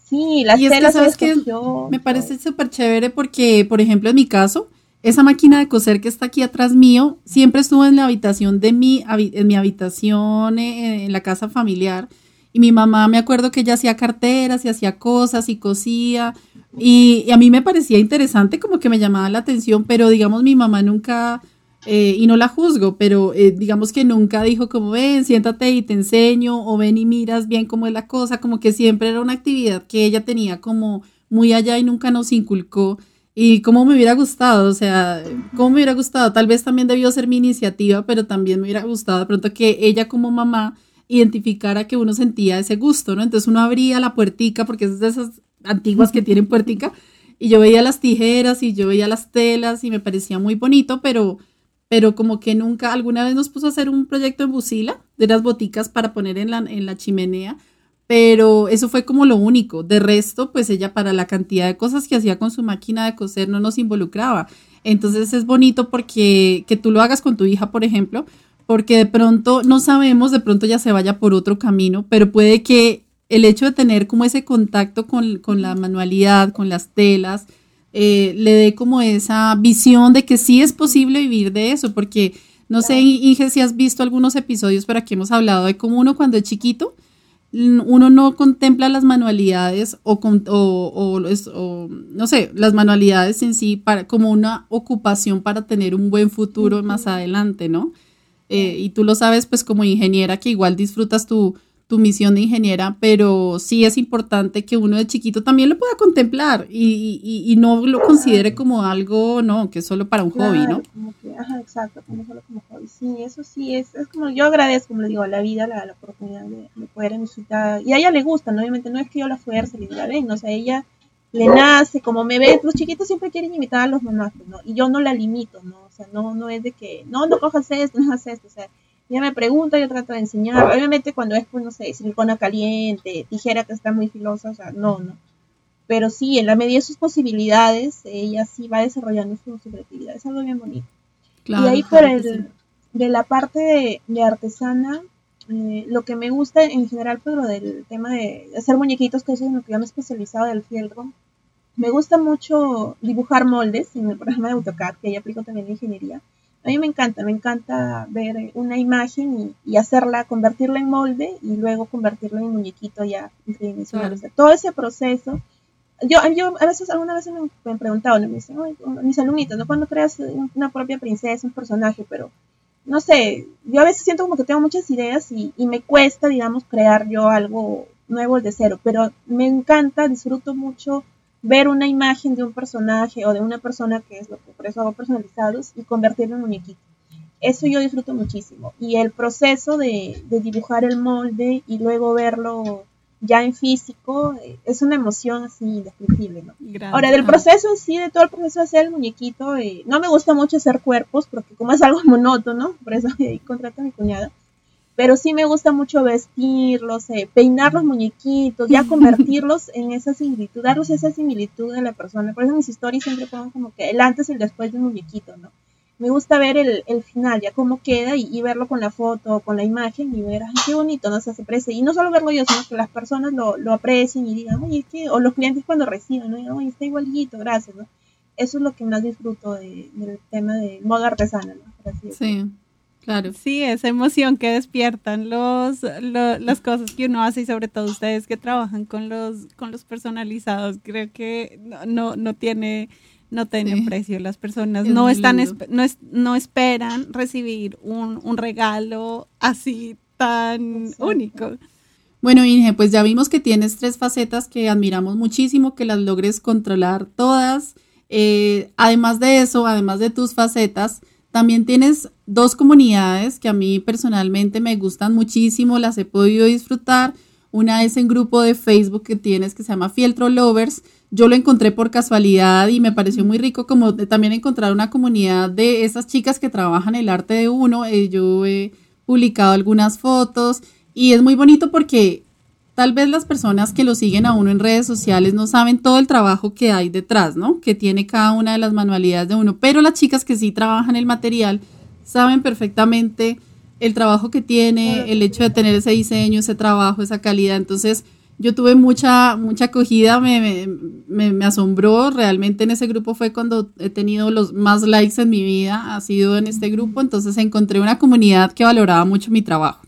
Sí, las y telas es que, ¿sabes Me parece súper chévere porque, por ejemplo, en mi caso, esa máquina de coser que está aquí atrás mío siempre estuvo en la habitación de mi, en mi habitación eh, en la casa familiar. Y mi mamá, me acuerdo que ella hacía carteras y hacía cosas y cosía. y, a mí me parecía interesante, como que me llamaba la atención, pero digamos, mi mamá nunca eh, y no la juzgo, pero eh, digamos que nunca dijo como ven, siéntate y te enseño, o ven y miras bien cómo es la cosa, como que siempre era una actividad que ella tenía como muy allá y nunca nos inculcó. Y cómo me hubiera gustado, o sea, cómo me hubiera gustado, tal vez también debió ser mi iniciativa, pero también me hubiera gustado de pronto que ella como mamá identificara que uno sentía ese gusto, ¿no? Entonces uno abría la puertica, porque es de esas antiguas que tienen puertica, y yo veía las tijeras y yo veía las telas y me parecía muy bonito, pero pero como que nunca, alguna vez nos puso a hacer un proyecto en Busila de las boticas para poner en la, en la chimenea, pero eso fue como lo único. De resto, pues ella para la cantidad de cosas que hacía con su máquina de coser no nos involucraba. Entonces es bonito porque que tú lo hagas con tu hija, por ejemplo, porque de pronto no sabemos, de pronto ya se vaya por otro camino, pero puede que el hecho de tener como ese contacto con, con la manualidad, con las telas, eh, le dé como esa visión de que sí es posible vivir de eso, porque no sé, Inge, si has visto algunos episodios, pero aquí hemos hablado de cómo uno cuando es chiquito, uno no contempla las manualidades o, o, no sé, las manualidades en sí para, como una ocupación para tener un buen futuro más adelante, ¿no? Eh, y tú lo sabes pues como ingeniera que igual disfrutas tu, tu misión de ingeniera, pero sí es importante que uno de chiquito también lo pueda contemplar y, y, no lo considere como algo, no, que es solo para un hobby, ¿no? Como que, ajá, exacto, como solo como hobby. Sí, eso sí, es, es como, yo agradezco, como le digo, a la vida, la, la oportunidad de, poder visitar, y a ella le gusta, ¿no? obviamente no es que yo la fuerce, le diga, ven, o sea, ella le nace, como me ve, los chiquitos siempre quieren imitar a los mamás, ¿no? Y yo no la limito, ¿no? O sea, no, no es de que, no, no cojas esto, no hagas esto, o sea, ella me pregunta, yo trato de enseñar. Obviamente cuando es, pues, no sé, silicona caliente, tijera que está muy filosa, o sea, no, no. Pero sí, en la medida de sus posibilidades, ella sí va desarrollando su, creatividad. Es algo bien bonito. y ahí por el, de la parte de, artesana, eh, lo que me gusta en general, pero del tema de hacer muñequitos, que eso es en lo que yo me he especializado del fieltro, me gusta mucho dibujar moldes en el programa de AutoCAD, que ya aplico también en ingeniería. A mí me encanta, me encanta ver una imagen y, hacerla, convertirla en molde y luego convertirla en muñequito ya tridimensional. todo ese proceso. Yo, yo a veces, algunas veces me, han preguntado, me dicen, mis alumnitos, ¿no? Cuando creas una propia princesa, un personaje, pero no sé, yo a veces siento como que tengo muchas ideas y, y me cuesta, digamos, crear yo algo nuevo de cero, pero me encanta, disfruto mucho ver una imagen de un personaje o de una persona que es lo que por eso hago personalizados y convertirlo en muñequito. Eso yo disfruto muchísimo. Y el proceso de, dibujar el molde y luego verlo ya en físico eh, es una emoción así indescriptible, ¿no? Ahora, del proceso en sí, de todo el proceso de hacer el muñequito, eh, no me gusta mucho hacer cuerpos porque como es algo monótono, por eso (laughs) contrato a mi cuñada. Pero sí me gusta mucho vestirlos, eh, peinar los muñequitos, ya (laughs) convertirlos en esa similitud, darles esa similitud de la persona. Por eso mis historias siempre pongo como que el antes y el después de un muñequito, ¿no? Me gusta ver el, el final, ya cómo queda y, verlo con la foto, con la imagen y ver, ay, qué bonito, ¿no? se aprecia. Y no solo verlo yo, sino que las personas lo, lo aprecien y digan, oye, es o los clientes cuando reciben, ¿no? Digan, oye, está igualito, gracias, ¿no? Eso es lo que más disfruto de, del tema de moda artesana, ¿no? sí. Claro. Sí, esa emoción que despiertan los, las cosas que uno hace y sobre todo ustedes que trabajan con los, con los personalizados, creo que no, no, tiene, no tiene precio. Las personas no están, no, no esperan recibir un, un regalo así tan único. Bueno, Inge, pues ya vimos que tienes tres facetas que admiramos muchísimo, que las logres controlar todas. Eh, además de eso, además de tus facetas, también tienes dos comunidades que a mí personalmente me gustan muchísimo, las he podido disfrutar. Una es en grupo de Facebook que tienes que se llama Fieltro Lovers. Yo lo encontré por casualidad y me pareció muy rico como también encontrar una comunidad de esas chicas que trabajan el arte de uno. Eh, yo he publicado algunas fotos y es muy bonito porque tal vez las personas que lo siguen a uno en redes sociales no saben todo el trabajo que hay detrás, ¿no? Que tiene cada una de las manualidades de uno, pero las chicas que sí trabajan el material saben perfectamente el trabajo que tiene, el hecho de tener ese diseño, ese trabajo, esa calidad. Entonces, yo tuve mucha, mucha acogida, me, me, me, asombró, realmente en ese grupo fue cuando he tenido los más likes en mi vida, ha sido en este grupo, entonces encontré una comunidad que valoraba mucho mi trabajo.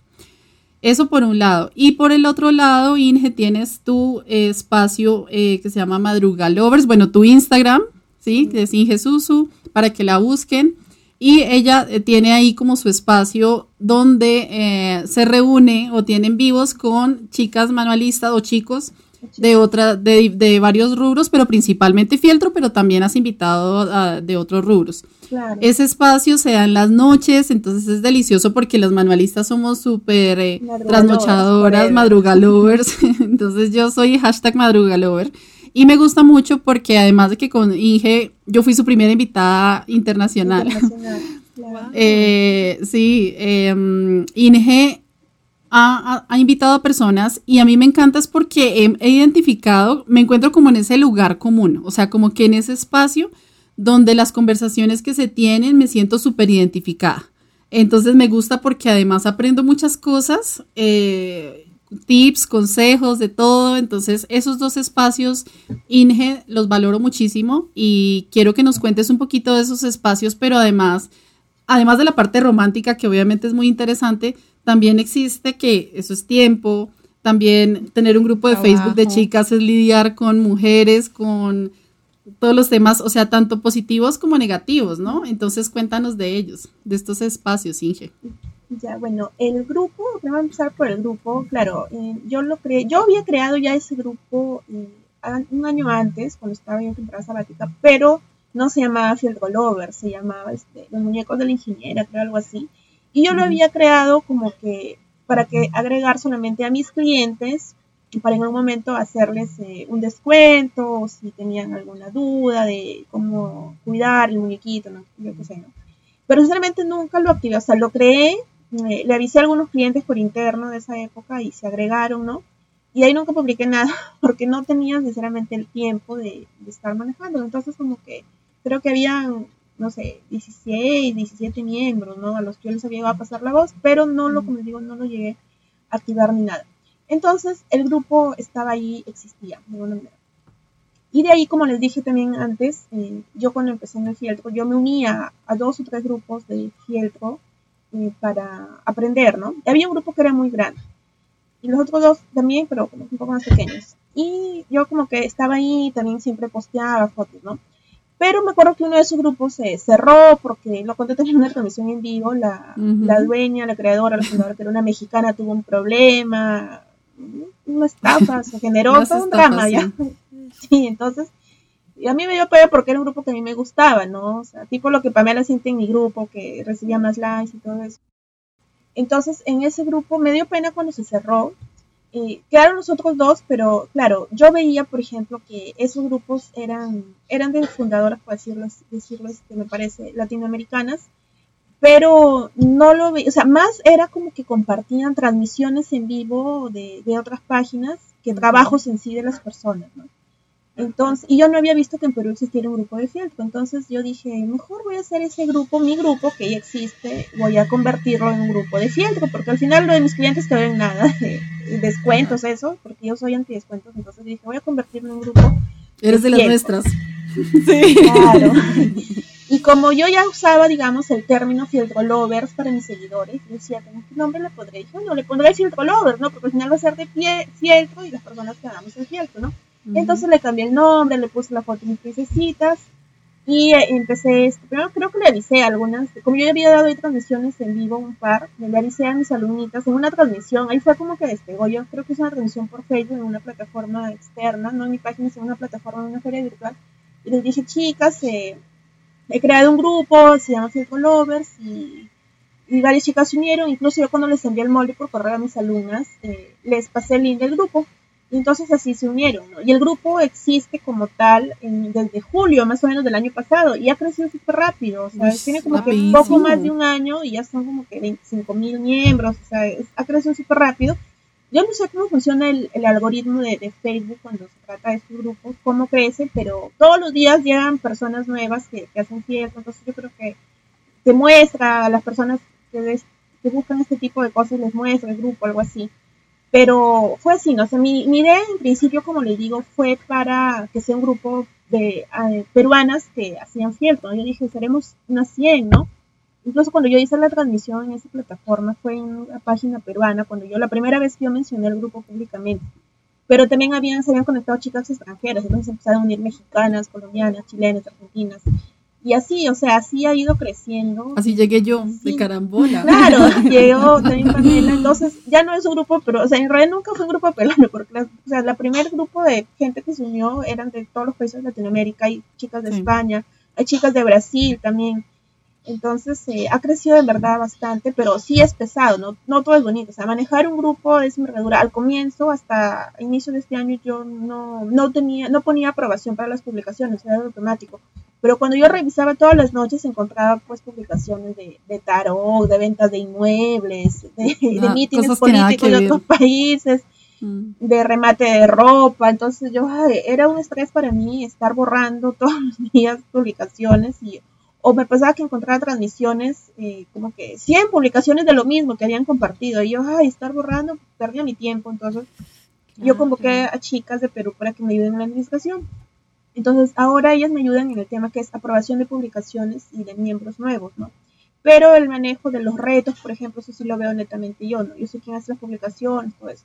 Eso por un lado. Y por el otro lado, Inge, tienes tu espacio eh, que se llama Madruga Lovers, bueno, tu Instagram, ¿sí? Que es Inge Susu, para que la busquen. Y ella eh, tiene ahí como su espacio donde eh, se reúne o tienen vivos con chicas manualistas o chicos de otra, de, de, varios rubros, pero principalmente fieltro, pero también has invitado de otros rubros. Ese espacio se da en las noches, entonces es delicioso porque los manualistas somos súper eh, trasnochadoras, madrugalovers. (laughs) entonces yo soy hashtag madrugalover. Y me gusta mucho porque además de que con Inge, yo fui su primera invitada internacional. (laughs) Eh, sí, em, Inge ha, invitado a personas y a mí me encanta es porque he, identificado, me encuentro como en ese lugar común, o sea, como que en ese espacio donde las conversaciones que se tienen me siento súper identificada. Entonces me gusta porque además aprendo muchas cosas, eh, tips, consejos, de todo. Entonces esos dos espacios, Inge, los valoro muchísimo y quiero que nos cuentes un poquito de esos espacios, pero además, además de la parte romántica que obviamente es muy interesante, también existe que eso es tiempo, también tener un grupo de Facebook de chicas es lidiar con mujeres, con todos los temas, o sea, tanto positivos como negativos, ¿no? Entonces cuéntanos de ellos, de estos espacios, Inge. Ya, bueno, el grupo, vamos a empezar por el grupo, claro, eh, yo lo creé, yo había creado ya ese grupo eh, un año antes, cuando estaba en temporada sabática, pero no se llamaba Field Lover, se llamaba este, Los Muñecos de la Ingeniera, creo algo así. Y yo lo había creado como que para que agregar solamente a mis clientes para en un momento hacerles eh, un descuento o si tenían alguna duda de cómo cuidar el muñequito, no, yo qué sé, ¿no? Pero sinceramente nunca lo activé, o sea, lo creé, eh, le avisé a algunos clientes por interno de esa época y se agregaron, ¿no? Y ahí nunca publiqué nada (laughs) porque no tenía sinceramente el tiempo de, de estar manejando. Entonces como que creo que habían no sé, 16, 17 miembros, ¿no? A los que yo les había a pasar la voz, pero no lo, como les digo, no lo llegué a activar ni nada. Entonces, el grupo estaba ahí, existía, de alguna manera. Y de ahí, como les dije también antes, eh, yo cuando empecé en el fieltro, yo me unía a dos o tres grupos de fieltro eh, para aprender, ¿no? Y había un grupo que era muy grande. Y los otros dos también, pero como un poco más pequeños. Y yo como que estaba ahí, también siempre posteaba fotos, ¿no? Pero me acuerdo que uno de esos grupos se cerró porque lo conté en una transmisión en vivo. La, la, dueña, la creadora, la fundadora, que era una mexicana, tuvo un problema, una estafa, se generó (laughs) todo un drama ya. (laughs) Sí, entonces, y a mí me dio pena porque era un grupo que a mí me gustaba, ¿no? O sea, tipo lo que Pamela siente en mi grupo, que recibía más likes y todo eso. Entonces, en ese grupo me dio pena cuando se cerró eh, quedaron los otros dos, pero claro, yo veía, por ejemplo, que esos grupos eran, eran de fundadoras, por decirlo, decirlo este, me parece, latinoamericanas, pero no lo vi, o sea, más era como que compartían transmisiones en vivo de, de otras páginas que trabajos en sí de las personas, ¿no? Entonces, y yo no había visto que en Perú existiera un grupo de fieltro, entonces yo dije, mejor voy a hacer ese grupo, mi grupo que ya existe, voy a convertirlo en un grupo de fieltro, porque al final lo de mis clientes que ven nada, de, descuentos, eso, porque yo soy anti descuentos, entonces dije, voy a convertirlo en un grupo. Eres de, las nuestras. (laughs) Sí. Claro. Y como yo ya usaba, digamos, el término filtro lovers para mis seguidores, yo decía, ¿qué nombre le pondré? Dije, bueno, le pondré filtro lovers, ¿no? Porque al final va a ser de pie, fieltro y las personas que hagamos el fieltro, ¿no? Entonces le cambié el nombre, le puse la foto de mis princesitas y eh, empecé, esto. primero creo que le avisé a algunas, como yo había dado transmisiones en vivo un par, le avisé a mis alumnitas en una transmisión, ahí fue como que despegó, yo creo que es una transmisión por Facebook en una plataforma externa, no en mi página, sino en una plataforma, en una feria virtual, y les dije, chicas, eh, he creado un grupo, se llama Circle Lovers, y, y, varias chicas se unieron, incluso yo cuando les envié el molde por correo a mis alumnas, eh, les pasé el link del grupo, entonces así se unieron, ¿no? Y el grupo existe como tal desde julio, más o menos del año pasado, y ha crecido súper rápido, o sea, tiene como que poco más de un año y ya son como que 25 mil miembros, o sea, ha crecido súper rápido. Yo no sé cómo funciona el, algoritmo de, Facebook cuando se trata de estos grupos, cómo crece, pero todos los días llegan personas nuevas que, hacen fiesta, entonces yo creo que te muestra a las personas que, que buscan este tipo de cosas, les muestra el grupo, algo así. Pero fue así, ¿no? O sea, mi, idea en principio, como les digo, fue para que sea un grupo de eh, peruanas que hacían fiel, ¿no? Yo dije, seremos unas 100, ¿no? Incluso cuando yo hice la transmisión en esa plataforma fue en una página peruana, cuando yo la primera vez que yo mencioné el grupo públicamente. Pero también habían, se habían conectado chicas extranjeras, entonces empezaron a unir mexicanas, colombianas, chilenas, argentinas. Y así, o sea, así ha ido creciendo. Así llegué yo, de carambola. (laughs) Claro, llegó (laughs) también Pamela. Entonces, ya no es un grupo, pero, o sea, en realidad nunca fue un grupo peruano, porque, la, o sea, la primer grupo de gente que se unió eran de todos los países de Latinoamérica, hay chicas de España, hay chicas de Brasil también. Entonces, eh, ha crecido en verdad bastante, pero sí es pesado, ¿no? No todo es bonito. O sea, manejar un grupo es envergadura. Al comienzo, hasta inicio de este año, yo no, no tenía, no ponía aprobación para las publicaciones, era automático. Pero cuando yo revisaba todas las noches encontraba pues publicaciones de, de tarot, de ventas de inmuebles, de, de ah, mítines políticos de otros países, mm. de remate de ropa. Entonces yo, era un estrés para mí estar borrando (laughs) todos los días publicaciones y o me pasaba que encontraba transmisiones eh, como que 100 publicaciones de lo mismo que habían compartido y yo, ay, estar borrando, perdía mi tiempo. Entonces yo ah, convoqué a chicas de Perú para que me ayuden en la administración. Entonces, ahora ellas me ayudan en el tema que es aprobación de publicaciones y de miembros nuevos, ¿no? Pero el manejo de los retos, por ejemplo, eso sí lo veo netamente yo, ¿no? Yo sé quién hace las publicaciones, todo eso.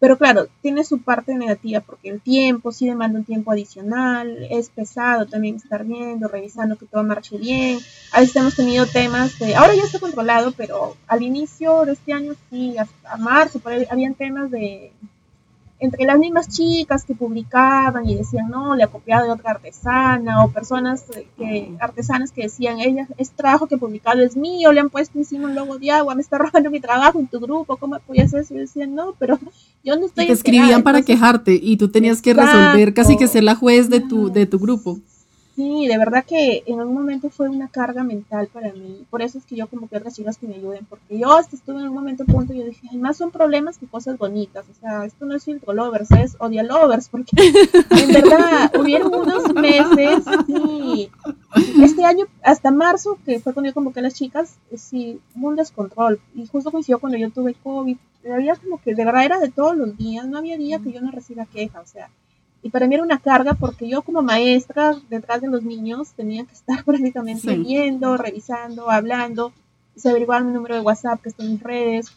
Pero claro, tiene su parte negativa porque el tiempo sí demanda un tiempo adicional, es pesado también estar viendo, revisando que todo marche bien. A veces hemos tenido temas de, ahora ya está controlado, pero al inicio de este año sí, hasta marzo, por habían temas de entre las mismas chicas que publicaban y decían, no, le ha copiado de otra artesana, o personas que, artesanas que decían, ella, es trabajo que publicado es mío, le han puesto encima un logo de agua, me está (laughs) robando mi trabajo en tu grupo, ¿cómo apoyas eso? Y decían, no, pero yo no estoy... Y te escribían para quejarte y tú tenías que resolver, casi que ser la juez de tu, de tu grupo. Sí, de verdad que en algún momento fue una carga mental para mí. Por eso es que yo como que otras chicas que me ayuden, porque yo hasta estuve en un momento punto y yo dije, más son problemas que cosas bonitas. O sea, esto no es filtro lovers, es odia lovers, porque (laughs) en verdad hubieron unos meses, sí, este año hasta marzo, que fue cuando yo convoqué a las chicas, sí, hubo un descontrol. Y justo coincidió cuando yo tuve COVID. Había como que de verdad era de todos los días, no había día que yo no reciba queja, o sea y para mí era una carga porque yo como maestra detrás de los niños tenía que estar (laughs) prácticamente viendo, revisando, hablando, se averiguaba mi número de WhatsApp que está en mis redes,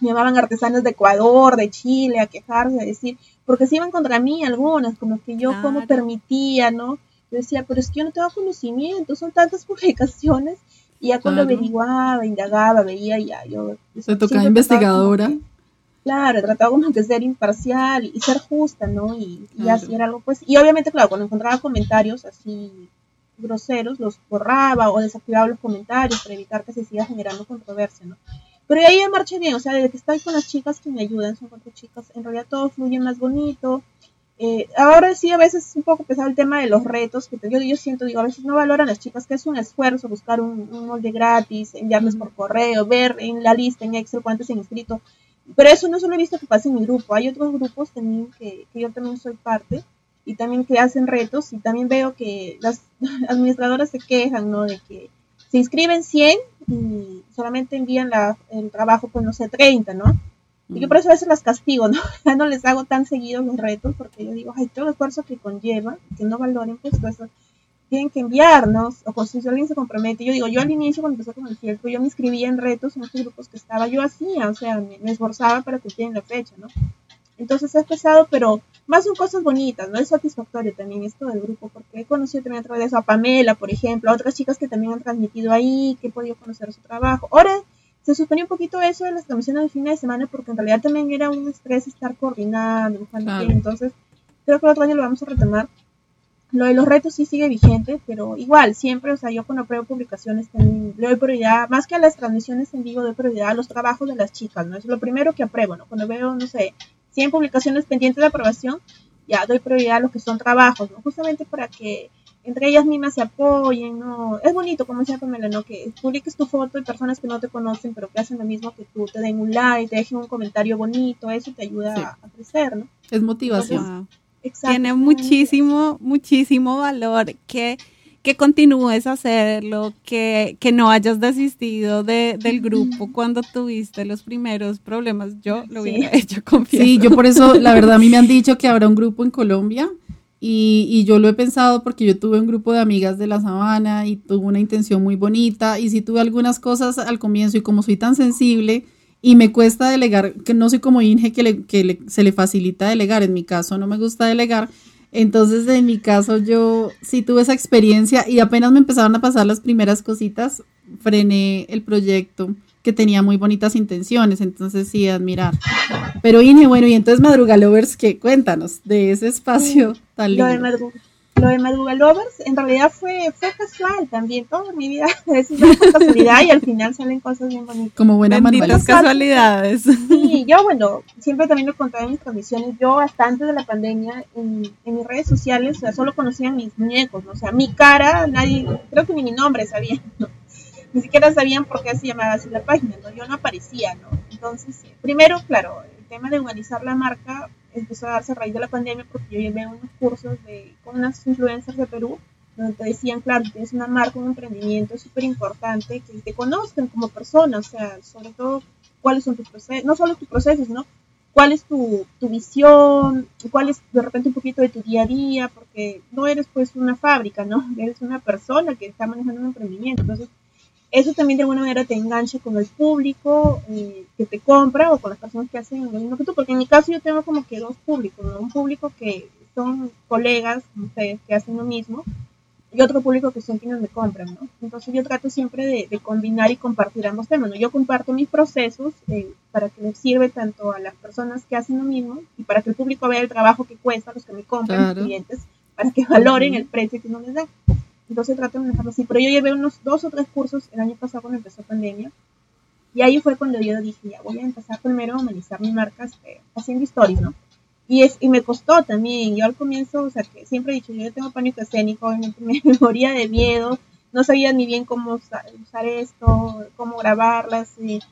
me llamaban artesanos de Ecuador, de Chile, a quejarse, a decir, porque se iban contra mí algunas, como que yo como permitía, ¿no? Yo decía, pero es que yo no tengo conocimiento, son tantas (laughs) publicaciones, y ya cuando averiguaba, indagaba, veía, ya yo... Se tocaba investigadora. Claro, como de ser imparcial y ser justa, ¿no? Y, y hacer algo, pues, y obviamente, claro, cuando encontraba comentarios así groseros, los borraba o desactivaba los comentarios para evitar que se siga generando controversia, ¿no? Pero ahí marcha bien, o sea, desde que estoy con las chicas que me ayudan, son cuatro chicas, en realidad todo fluye más bonito, Eh, ahora sí, a veces es un poco pesado el tema de los retos, que yo, yo siento, digo, a veces no valoran las chicas que es un esfuerzo buscar un, molde gratis, enviarles por correo, ver en la lista, en Excel, cuántos se han inscrito. Pero eso no solo he visto que pasa en mi grupo, hay otros grupos también que, que yo también soy parte y también que hacen retos y también veo que las (laughs) administradoras se quejan, ¿no? De que se inscriben 100 y solamente envían la, el trabajo, pues no sé, 30, ¿no? Y yo por eso a veces las castigo, ¿no? (laughs) Ya no les hago tan seguido los retos porque yo digo, ay, todo el esfuerzo que conlleva, que no valoren, pues todo eso tienen que enviarnos, o si alguien se compromete. Yo digo, yo al inicio cuando empecé con el fieltro, yo me inscribía en retos en estos grupos que estaba, yo hacía, o sea, me, esforzaba para cumplir en la fecha, ¿no? Entonces es pesado, pero más son cosas bonitas, ¿no? Es satisfactorio también esto del grupo, porque he conocido también a través de eso a Pamela, por ejemplo, a otras chicas que también han transmitido ahí, que he podido conocer su trabajo. Ahora se suspendió un poquito eso de las transmisiones de fin de semana, porque en realidad también era un estrés estar coordinando, buscando entonces creo que el otro año lo vamos a retomar. Lo de los retos sí sigue vigente, pero igual, siempre, o sea, yo cuando apruebo publicaciones le doy prioridad, más que a las transmisiones en vivo, doy prioridad a los trabajos de las chicas, ¿no? Es lo primero que apruebo, ¿no? Cuando veo, no sé, 100 publicaciones pendientes de aprobación, ya doy prioridad a los que son trabajos, ¿no? Justamente para que entre ellas mismas se apoyen, ¿no? Es bonito, como decía Pamela, ¿no? Que publiques tu foto y personas que no te conocen, pero que hacen lo mismo que tú, te den un like, te dejen un comentario bonito, eso te ayuda a, crecer, ¿no? Es motivación. Tiene muchísimo, muchísimo valor que que continúes a hacerlo, que, que no hayas desistido de, del grupo cuando tuviste los primeros problemas. Yo lo hubiera hecho, (laughs) confieso. Sí, yo por eso, la verdad, a mí me han dicho que habrá un grupo en Colombia y, y, yo lo he pensado porque yo tuve un grupo de amigas de la sabana y tuve una intención muy bonita y sí tuve algunas cosas al comienzo y como soy tan sensible y me cuesta delegar, que no soy como Inge que, le, que se le facilita delegar, en mi caso no me gusta delegar, entonces, en mi caso, yo sí tuve esa experiencia y apenas me empezaron a pasar las primeras cositas, frené el proyecto que tenía muy bonitas intenciones, entonces sí, admirar. Pero Ine, bueno, y entonces Madruga Lovers, ¿qué? Cuéntanos de ese espacio tan lindo lo de Madruga Lovers en realidad fue, fue casual también, toda mi vida (laughs) es una casualidad y al final salen cosas bien bonitas. Como buenas casualidades. Sí, yo bueno, siempre también lo contaba en mis transmisiones, yo hasta antes de la pandemia en, en mis redes sociales, o sea, solo conocían mis muñecos, ¿no? o sea, mi cara, nadie, creo que ni mi nombre sabían, (laughs) ¿no? ni siquiera sabían por qué se llamaba así la página, ¿no? Yo no aparecía, ¿no? Entonces, primero, claro, el tema de humanizar la marca empezó a darse a raíz de la pandemia porque yo llevé unos cursos de, con unas influencers de Perú donde te decían, claro, tienes una marca, un emprendimiento, súper importante que te conozcan como persona, o sea, sobre todo cuáles son tus procesos, no solo tus procesos, ¿no? ¿Cuál es tu, tu visión? ¿Cuál es de repente un poquito de tu día a día? Porque no eres pues una fábrica, ¿no? (laughs) Eres una persona que está manejando un emprendimiento. Entonces, eso también de alguna manera te engancha con el público eh, que te compra o con las personas que hacen lo mismo que tú, porque en mi caso yo tengo como que dos públicos, ¿no? Un público que son colegas, ustedes, que hacen lo mismo, y otro público que son quienes me compran, ¿no? Entonces yo trato siempre de, combinar y compartir ambos temas, ¿no? Yo comparto mis procesos eh, para que les sirve tanto a las personas que hacen lo mismo y para que el público vea el trabajo que cuesta los que me compran, los clientes, para que valoren el precio que uno les da. Entonces trato de manejarlo así. Pero yo llevé unos dos o tres cursos el año pasado cuando empezó pandemia. Y ahí fue cuando yo dije, ya voy a empezar primero a humanizar mi marca este, haciendo stories, ¿no? Y, es, y me costó también. Yo al comienzo, o sea, que siempre he dicho, yo tengo pánico escénico, me, (laughs) moría de miedo, no sabía ni bien cómo usar, esto, cómo grabarlas. Y,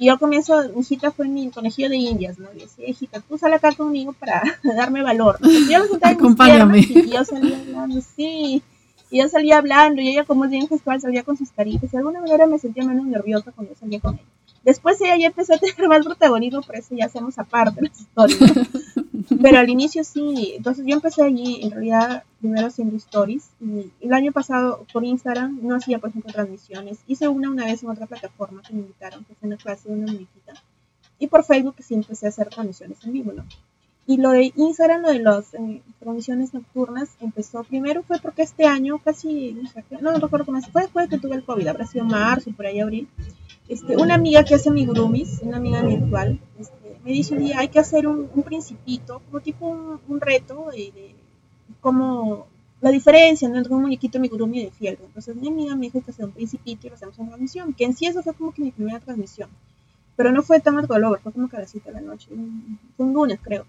y, yo al comienzo, mi hijita fue mi conejillo de indias, ¿no? Y decía, hijita, tú sal acá conmigo para (laughs) darme valor. yo lo Acompáñame. y yo salía hablando, sí. Y yo salía hablando y ella como es bien gestual salía con sus caritas. De alguna manera me sentía menos nerviosa cuando yo salía con ella. Después ella ya empezó a tener (laughs) más protagonismo, por eso ya hacemos aparte las historias. (laughs) Pero al inicio sí, entonces yo empecé allí, en realidad, primero haciendo stories. Y el año pasado por Instagram no hacía, por ejemplo, transmisiones. Hice una una vez en otra plataforma que me invitaron, que fue una clase de una muñequita. Y por Facebook sí empecé a hacer transmisiones en vivo, ¿no? Y lo de Instagram, lo de las eh, transmisiones nocturnas, empezó primero fue porque este año casi, no recuerdo cómo fue, fue que tuve el COVID, habrá sido marzo, por ahí abril. Este, una amiga que hace amigurumis, una amiga virtual, este, me dice un día, hay que hacer un, principito, como tipo un, reto de, como la diferencia entre un muñequito amigurumi y de fiel. Entonces mi amiga me dijo que hacer un principito y lo hacemos en transmisión, que en sí eso fue como que mi primera transmisión. Pero no fue tan algo fue como que a las 7 de la noche, fue un lunes creo.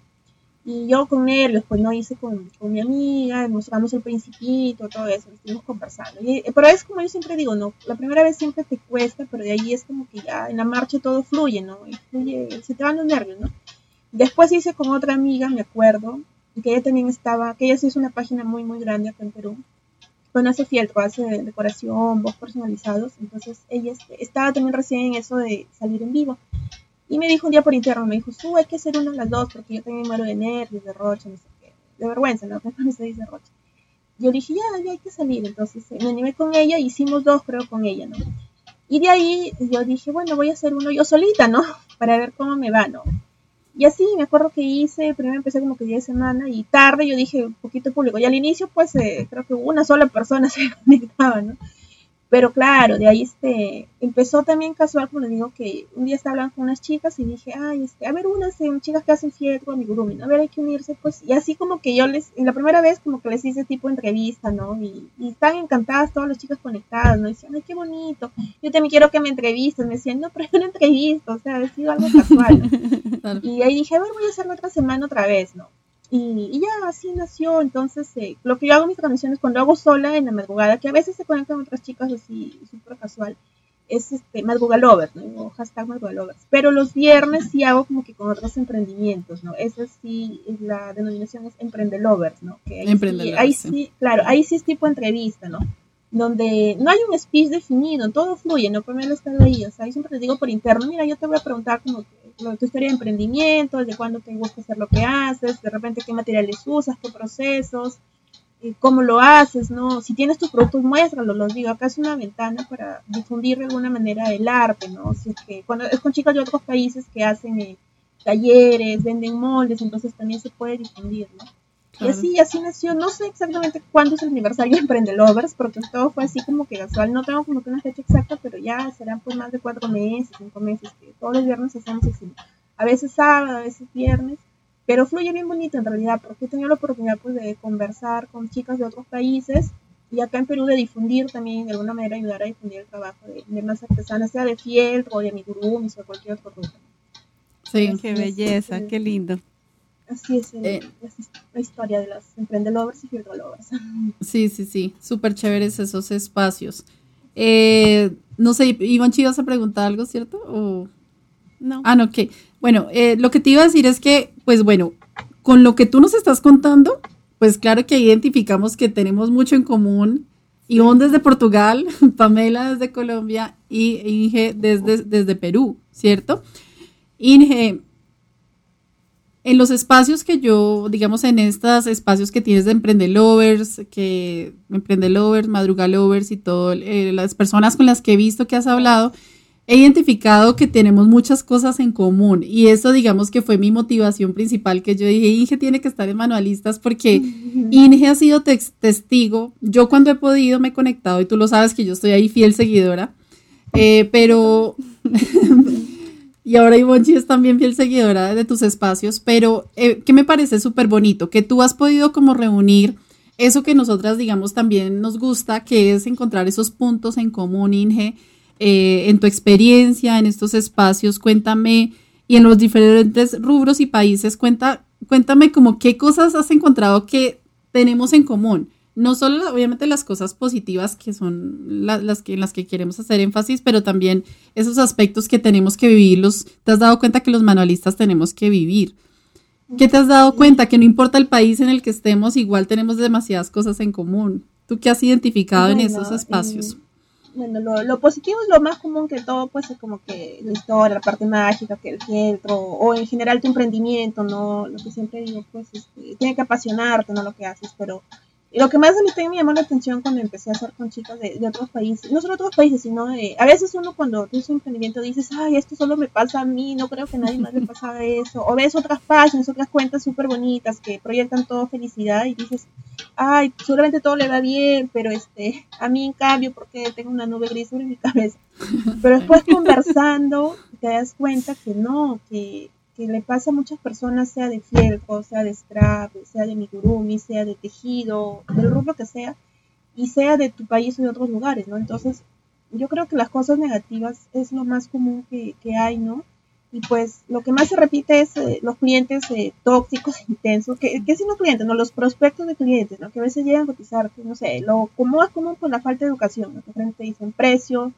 Y yo con nervios, pues no hice con, con mi amiga, mostramos el principito, todo eso, estuvimos conversando. Y, eh, pero es como yo siempre digo, no, la primera vez siempre te cuesta, pero de ahí es como que ya en la marcha todo fluye, ¿no? Y fluye, se te van los nervios, ¿no? Después hice con otra amiga, me acuerdo, que ella también estaba, que ella sí es una página muy, muy grande acá en Perú. Bueno, hace fieltro, hace decoración, voz personalizados. Entonces ella este, estaba también recién en eso de salir en vivo. Y me dijo un día por interno, me dijo, tú hay que hacer una de las dos porque yo también muero de nervios, de rocha, no sé qué, de vergüenza, ¿no? (laughs) No se dice rocha. Yo dije, ya, ya hay que salir. Entonces eh, me animé con ella, hicimos dos, creo, con ella, ¿no? Y de ahí yo dije, bueno, voy a hacer uno yo solita, ¿no? (laughs) Para ver cómo me va, ¿no? Y así me acuerdo que hice, primero empecé como que 10 semanas y tarde yo dije un poquito público. Y al inicio pues eh, creo que una sola persona (laughs) se conectaba, ¿no? Pero claro, de ahí este, empezó también casual, como les digo, que un día estaba hablando con unas chicas y dije, ay, este, a ver, unas chicas que hacen fiesta con mi gurumi, ¿no? A ver, hay que unirse, pues, y así como que yo les, la primera vez como que les hice tipo entrevista, ¿no? Y, y están encantadas todas las chicas conectadas, ¿no? Y decían, ay, qué bonito, yo también quiero que me entrevistes, me decían, no, pero una entrevista, o sea, ha sido algo casual, ¿no? (laughs) Y ahí dije, a ver, voy a hacerlo otra semana otra vez, ¿no? Y, ya así nació. Entonces, eh, lo que yo hago en mis transmisiones cuando hago sola en la madrugada, que a veces se conectan otras chicas así súper casual, es este madrugalovers, ¿no? O hashtag madrugalovers. Pero los viernes sí hago como que con otros emprendimientos, ¿no? Esa sí, es la denominación es emprendelovers, ¿no? Que ahí, sí, ahí sí, claro, ahí sí es tipo entrevista, ¿no? donde no hay un speech definido, todo fluye, no primero estar ahí, o sea, yo siempre te digo por interno, mira, yo te voy a preguntar como que, tu historia de emprendimiento, desde cuándo te gusta hacer lo que haces, de repente qué materiales usas, qué procesos, cómo lo haces, ¿no? Si tienes tus productos, muéstralo, los digo, acá es una ventana para difundir de alguna manera el arte, ¿no? Si es que cuando es con chicas de otros países que hacen eh, talleres, venden moldes, entonces también se puede difundir, ¿no? Y así, así nació, no sé exactamente cuándo es el aniversario de Emprendelovers, porque todo fue así como que casual, no tengo como que una fecha exacta, pero ya serán pues más de cuatro meses, cinco meses, que todos los viernes hacemos así, a veces sábado, a veces viernes, pero fluye bien bonito en realidad, porque he tenido la oportunidad pues de conversar con chicas de otros países, y acá en Perú de difundir también, de alguna manera ayudar a difundir el trabajo de, de más artesanas, sea de fiel o de amigurumis o cualquier otro grupo. Sí, qué belleza, qué lindo. Así es, eh, la historia de los emprendedores y lovers. (laughs) Sí, sí, sí, súper chéveres esos espacios. Eh, no sé, Iván ibas a preguntar algo, ¿cierto? ¿O... No. Ah, no, ok. Bueno, eh, lo que te iba a decir es que, pues bueno, con lo que tú nos estás contando, pues claro que identificamos que tenemos mucho en común. Ivonne desde Portugal, (laughs) Pamela desde Colombia y Inge desde, desde Perú, ¿cierto? Inge, en los espacios que yo, digamos, en estos espacios que tienes de emprendelovers, que emprendelovers, madrugalovers y todo, eh, las personas con las que he visto que has hablado, he identificado que tenemos muchas cosas en común. Y eso digamos que fue mi motivación principal que yo dije, Inge tiene que estar en manualistas porque (laughs) Inge ha sido testigo, yo cuando he podido me he conectado y tú lo sabes que yo estoy ahí fiel seguidora, eh, pero (laughs) Y ahora Ivonchi es también fiel seguidora de tus espacios, pero eh, que me parece súper bonito, que tú has podido como reunir eso que nosotras, digamos, también nos gusta, que es encontrar esos puntos en común, Inge, eh, en tu experiencia, en estos espacios, cuéntame, y en los diferentes rubros y países, cuenta, cuéntame como qué cosas has encontrado que tenemos en común no solo obviamente las cosas positivas que son las que en las que queremos hacer énfasis, pero también esos aspectos que tenemos que vivirlos. ¿Te has dado cuenta que los manualistas tenemos que vivir? ¿Qué te has dado cuenta? Que no importa el país en el que estemos, igual tenemos demasiadas cosas en común. ¿Tú qué has identificado en esos espacios? bueno, lo, positivo es lo más común que todo, pues es como que la historia, la parte mágica, que el centro, o en general tu emprendimiento, ¿no? Lo que siempre digo, pues este, tiene que apasionarte, ¿no? Lo que haces, pero lo que más a mí también me llamó la atención cuando empecé a hacer con chicas de, otros países, no solo otros países, sino de, a veces uno cuando tienes un emprendimiento dices, ay, esto solo me pasa a mí, no creo que nadie más le pasa eso, o ves otras páginas, otras cuentas súper bonitas que proyectan todo felicidad y dices, ay, seguramente todo le va bien, pero este, a mí en cambio, porque tengo una nube gris sobre mi cabeza. Pero después conversando, te das cuenta que no, que que le pasa a muchas personas, sea de fieltro, sea de scrap, sea de migurumi, sea de tejido, del rubro que sea, y sea de tu país o de otros lugares, ¿no? Entonces, yo creo que las cosas negativas es lo más común que, hay, ¿no? Y pues lo que más se repite es eh, los clientes eh, tóxicos, (laughs) intensos. ¿Qué, ¿Qué son los clientes? No? Los prospectos de clientes, ¿no? que a veces llegan a cotizar, no sé, lo como es común por la falta de educación, ¿no? que frente dicen precio,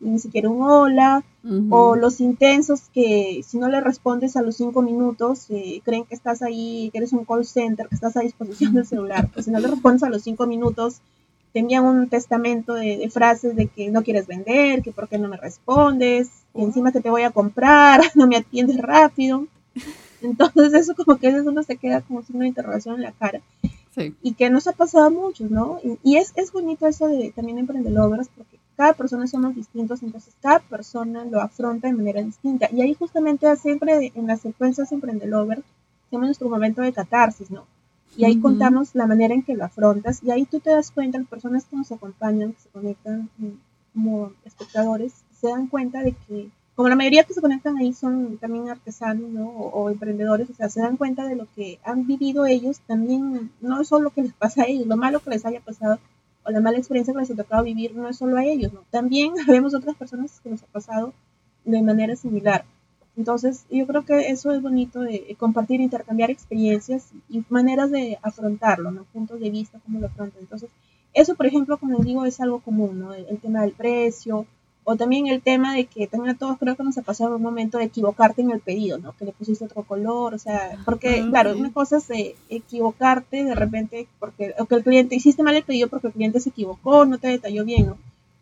ni siquiera un hola, o los intensos que si no le respondes a los cinco minutos, eh, creen que estás ahí, que eres un call center, que estás a disposición del celular. Pues si no le respondes a los cinco minutos, te envían un testamento de, frases de que no quieres vender, que por qué no me respondes, y encima que te voy a comprar, (laughs) no me atiendes rápido. Entonces eso como que eso uno se queda como sin una interrogación en la cara. Y que nos ha pasado a muchos, ¿no? Y, es, es bonito eso de también emprender obras porque cada persona somos distintos, entonces cada persona lo afronta de manera distinta. Y ahí justamente siempre en las secuencias Emprendelover, tenemos nuestro momento de catarsis, ¿no? Y ahí contamos la manera en que lo afrontas y ahí tú te das cuenta, las personas que nos acompañan, que se conectan mm, como espectadores, se dan cuenta de que, como la mayoría que se conectan ahí son también artesanos ¿no? o, emprendedores, o sea, se dan cuenta de lo que han vivido ellos, también no es solo lo que les pasa a ellos, lo malo que les haya pasado, o la mala experiencia que les ha tocado vivir no es solo a ellos. También (laughs) vemos otras personas que nos ha pasado de manera similar. Entonces, yo creo que eso es bonito de compartir, intercambiar experiencias y maneras de afrontarlo, ¿no? Puntos de vista, cómo lo afrontan. Entonces, eso, por ejemplo, como digo, es algo común, ¿no? El, tema del precio, o también el tema de que también a todos creo que nos ha pasado un momento de equivocarte en el pedido, ¿no? Que le pusiste otro color, o sea, porque, claro, una cosa es eh, equivocarte de repente porque o que el cliente, hiciste mal el pedido porque el cliente se equivocó, no te detalló bien, ¿no?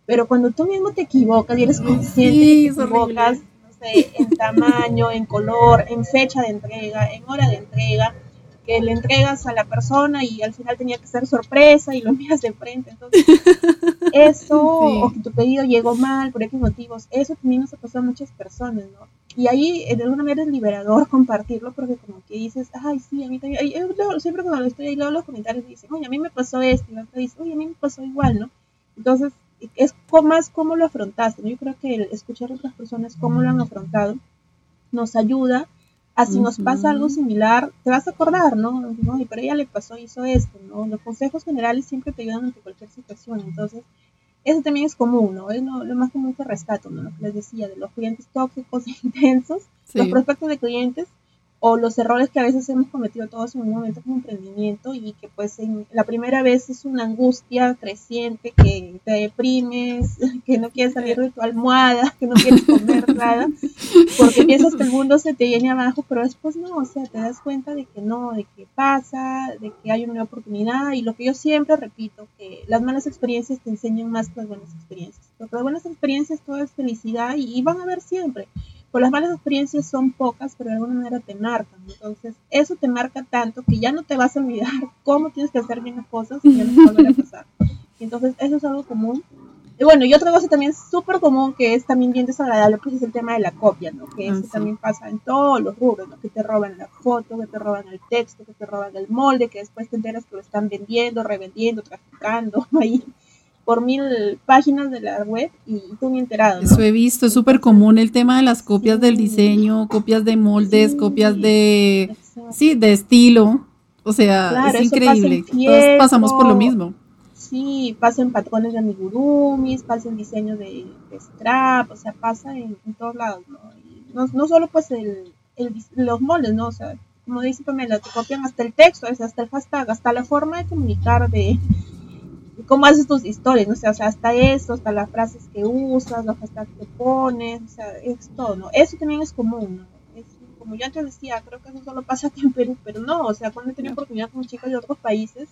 Pero cuando tú mismo te equivocas y eres consciente que te equivocas, no sé, en tamaño, en color, en fecha de entrega, en hora de entrega, que le entregas a la persona y al final tenía que ser sorpresa y lo (laughs) envías de frente. Entonces, (laughs) eso, o que tu pedido llegó mal por X motivos, eso también nos ha pasado a muchas personas, ¿no? Y ahí de alguna manera es liberador compartirlo porque como que dices, ay, sí, a mí también, yo, siempre cuando estoy ahí leo los comentarios y dicen, oye, a mí me pasó esto, y la otra dice, oye, a mí me pasó igual, ¿no? Entonces, es más cómo lo afrontaste, ¿no? Yo creo que el escuchar a otras personas cómo lo han afrontado nos ayuda Así nos pasa algo similar, te vas a acordar, ¿no? ¿no? Y pero ella le pasó, hizo esto, ¿no? Los consejos generales siempre te ayudan ante cualquier situación, entonces eso también es común, ¿no? Es lo, más común que rescato, ¿no? Lo que les decía, de los clientes tóxicos (laughs) e intensos, los prospectos de clientes o los errores que a veces hemos cometido todos en un momento como emprendimiento y que pues en la primera vez es una angustia creciente, que te deprimes, (laughs) que no quieres salir de tu almohada, que no quieres comer (laughs) nada, porque piensas que el mundo se te viene abajo, pero después no, o sea, te das cuenta de que no, de que pasa, de que hay una nueva oportunidad y lo que yo siempre repito, que las malas experiencias te enseñan más que las buenas experiencias, porque las buenas experiencias todo es felicidad y, y van a haber siempre pues las malas experiencias son pocas, pero de alguna manera te marcan. Entonces, eso te marca tanto que ya no te vas a olvidar (laughs) cómo tienes que hacer bien las cosas y ya no te va a pasar. Entonces, eso es algo común. Y bueno, y otra cosa también súper común que es también bien desagradable, pues es el tema de la copia, ¿no? Que eso ah, también pasa en todos los rubros, ¿no? Que te roban la foto, que te roban el texto, que te roban el molde, que después te enteras que lo están vendiendo, revendiendo, traficando (laughs) ahí por mil páginas de la web y tú ni enterado. Eso he visto, es súper común el tema de las copias del diseño, copias de moldes, copias de, sí, de estilo. O sea, es increíble. Todos pasamos por lo mismo. Sí, pasa en patrones de amigurumis, pasa en diseño de, de strap, o sea, pasa en, todos lados, ¿no? no, solo pues el, los moldes, ¿no? O sea, como dice Pamela, te copian hasta el texto, hasta el hashtag, hasta la forma de comunicar de, cómo haces tus historias, ¿no? O sea, hasta eso, hasta las frases que usas, los hashtags que pones, o sea, es todo, ¿no? Eso también es común, ¿no? Es, como yo antes decía, creo que eso solo pasa aquí en Perú, pero no, o sea, cuando he tenido oportunidad con chicas de otros países,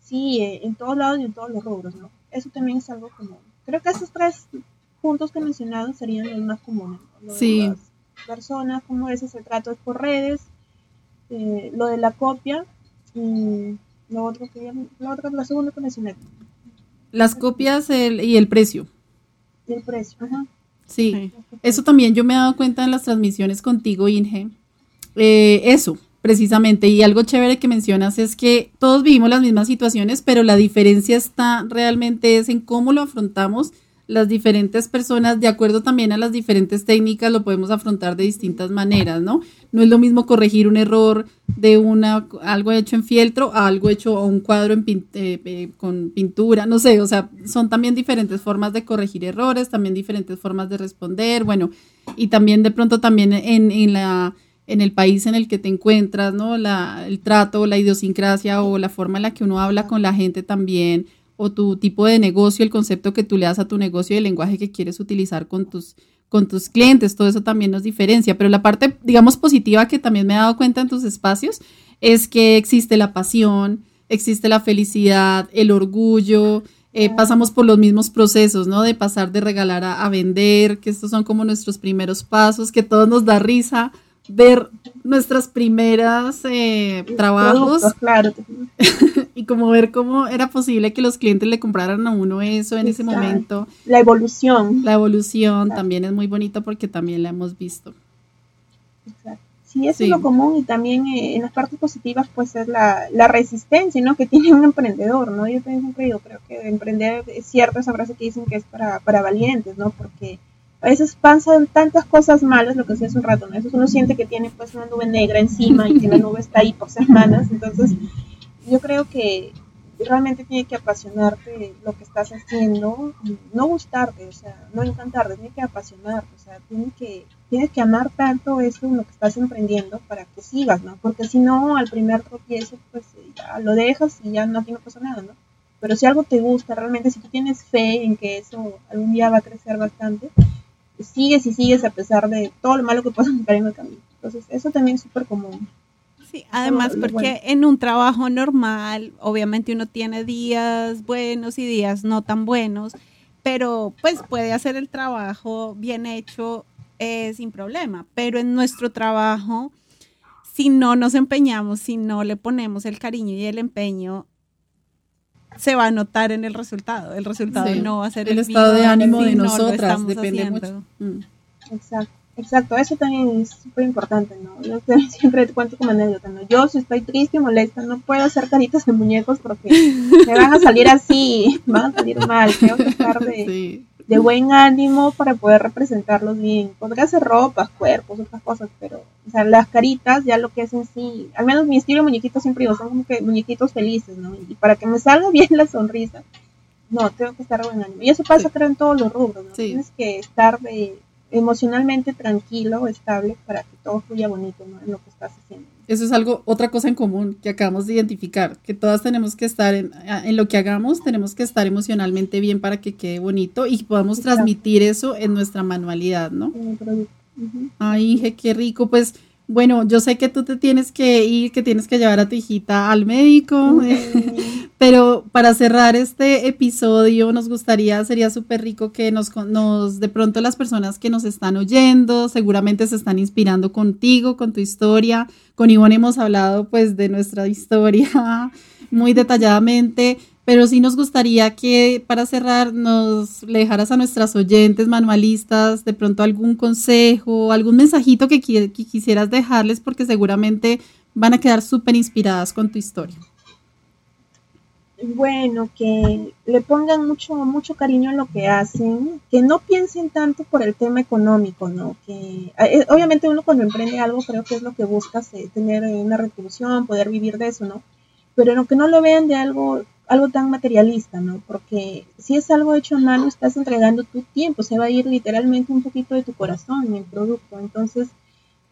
sí, eh, en todos lados y en todos los rubros, ¿no? Eso también es algo común. Creo que esos tres puntos que he mencionado serían los más comunes. ¿no? sí. las personas, como ese se trata por redes, eh, lo de la copia, y lo otro que lo otro, la segunda que mencioné. Las copias y el precio. Y el precio, ajá. Sí, eso también yo me he dado cuenta en las transmisiones contigo, Inge. Eh, eso, precisamente. Y algo chévere que mencionas es que todos vivimos las mismas situaciones, pero la diferencia está realmente es en cómo lo afrontamos las diferentes personas, de acuerdo también a las diferentes técnicas, lo podemos afrontar de distintas maneras, ¿no? No es lo mismo corregir un error de una, algo hecho en fieltro a algo hecho a un cuadro en eh, eh, con pintura, no sé, o sea, son también diferentes formas de corregir errores, también diferentes formas de responder, bueno, y también de pronto también en, en la en el país en el que te encuentras, ¿no? La, el trato, la idiosincrasia o la forma en la que uno habla con la gente también o tu tipo de negocio, el concepto que tú le das a tu negocio y el lenguaje que quieres utilizar con tus, con tus clientes, todo eso también nos diferencia. Pero la parte, digamos, positiva que también me he dado cuenta en tus espacios es que existe la pasión, existe la felicidad, el orgullo, eh, pasamos por los mismos procesos, ¿no? De pasar de regalar a, a, vender, que estos son como nuestros primeros pasos, que todos nos da risa ver nuestras primeras eh, trabajos claro. (laughs) y como ver cómo era posible que los clientes le compraran a uno eso en ese momento. La evolución. La evolución también es muy bonito porque también la hemos visto. Exacto. Sí, eso es lo común y también eh, en las partes positivas pues es la, la, resistencia, ¿no? (laughs) Que tiene un emprendedor, ¿no? Yo también siempre digo, creo que emprender es cierto esa frase que dicen que es para, para valientes, ¿no? Porque a veces pasan tantas cosas malas, lo que decía hace un rato, ¿no? Eso uno siente que tiene pues una nube negra encima y que la nube está ahí por semanas, entonces yo creo que realmente tiene que apasionarte lo que estás haciendo, no gustarte, o sea, no encantarte, tiene que apasionarte, o sea, tiene que, tienes que amar tanto eso en lo que estás emprendiendo para que sigas, ¿no? Porque si no, al primer tropiezo, pues ya lo dejas y ya no, aquí no pasa nada, ¿no? Pero si algo te gusta, realmente, si tú tienes fe en que eso algún día va a crecer bastante, sigues y sigues a pesar de todo lo malo que pueda encontrar en el camino. Entonces, eso también es súper común. Sí, además porque en un trabajo normal, obviamente uno tiene días buenos y días no tan buenos, pero pues puede hacer el trabajo bien hecho eh, sin problema. Pero en nuestro trabajo, si no nos empeñamos, si no le ponemos el cariño y el empeño, se va a notar en el resultado. El resultado no va a ser el, estado de ánimo de nosotras, depende mucho. Mm. Exacto, exacto, eso también es súper importante, ¿no? Yo (laughs) siempre te cuento como anécdota, ¿no? Yo si estoy triste y molesta, no puedo hacer caritas de muñecos porque (laughs) me van a salir así, van a salir mal, tengo que estar de, de buen ánimo para poder representarlos bien. Podría hacer ropas, cuerpos, otras cosas, pero, o sea, las caritas, ya lo que es en sí, al menos mi estilo de muñequito siempre digo, son como que muñequitos felices, ¿no? Y para que me salga (laughs) bien la sonrisa, no, tengo que estar de buen ánimo. Y eso pasa, creo, en todos los rubros, ¿no? Tienes que estar de, emocionalmente tranquilo, estable, para que todo fluya bonito, ¿no? En lo que estás haciendo. Eso es algo, otra cosa en común que acabamos de identificar, que todas tenemos que estar en, en lo que hagamos, tenemos que estar emocionalmente bien para que quede bonito y podamos transmitir eso en nuestra manualidad, ¿no? Ay, Inge, qué rico. Pues bueno, yo sé que tú te tienes que ir, que tienes que llevar a tu hijita al médico, (laughs) pero para cerrar este episodio nos gustaría, sería súper rico que nos, nos, de pronto las personas que nos están oyendo, seguramente se están inspirando contigo, con tu historia. Con Ivonne hemos hablado pues de nuestra historia (laughs) muy detalladamente, pero sí nos gustaría que para cerrar nos le dejaras a nuestras oyentes manualistas de pronto algún consejo, algún mensajito que, quisieras dejarles porque seguramente van a quedar súper inspiradas con tu historia. Bueno, que le pongan mucho, mucho cariño en lo que hacen, que no piensen tanto por el tema económico, ¿no? Que eh, obviamente uno cuando emprende algo creo que es lo que busca, tener una retribución, poder vivir de eso, ¿no? Pero que no lo vean de algo algo tan materialista, ¿no? Porque si es algo hecho a mano, estás entregando tu tiempo, se va a ir literalmente un poquito de tu corazón en el producto. Entonces,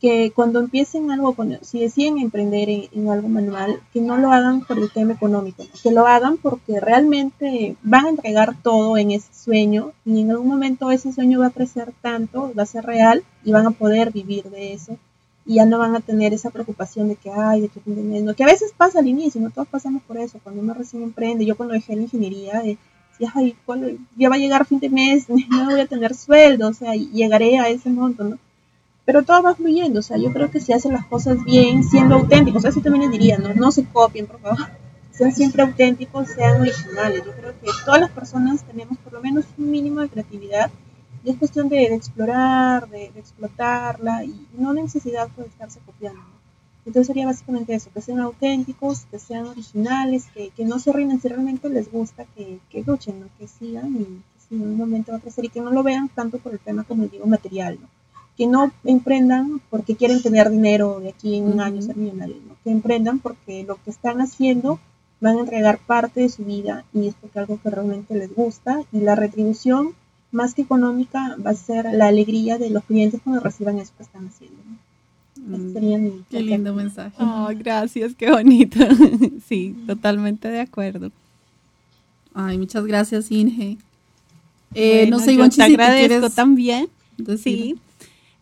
que cuando empiecen algo, si deciden emprender en, algo manual, que no lo hagan por el tema económico, que lo hagan porque realmente van a entregar todo en ese sueño y en algún momento ese sueño va a crecer tanto, va a ser real y van a poder vivir de eso y ya no van a tener esa preocupación de que, ay, de que que a veces pasa al inicio, no todos pasamos por eso, cuando uno recién emprende, yo cuando dejé la ingeniería, de, ay, ya va a llegar fin de mes, (laughs) no voy a tener sueldo, o sea, llegaré a ese monto, ¿no? Pero todo va fluyendo, o sea, yo creo que si hacen las cosas bien, siendo auténticos, eso también les diría, ¿no? No se copien, por favor, (laughs) sean siempre auténticos, sean originales, yo creo que todas las personas tenemos por lo menos un mínimo de creatividad, y es cuestión de, explorar, de, explotarla y no necesidad de estarse copiando. Entonces sería básicamente eso, que sean auténticos, que sean originales, que, que no se rinden si realmente les gusta, que, que luchen, que sigan y que en un momento va a crecer y que no lo vean tanto por el tema, como digo, material, ¿no? Que no emprendan porque quieren tener dinero de aquí en un año ser millonarios, ¿no? Que emprendan porque lo que están haciendo van a entregar parte de su vida y es porque algo que realmente les gusta y la retribución más que económica va a ser la alegría de los clientes cuando reciban eso que están haciendo. Mm, qué lindo mensaje. Oh, gracias, qué bonito. (laughs) sí, totalmente de acuerdo. Ay, muchas gracias, Inge. Eh, no sé, Ivonne, te agradezco también. Sí.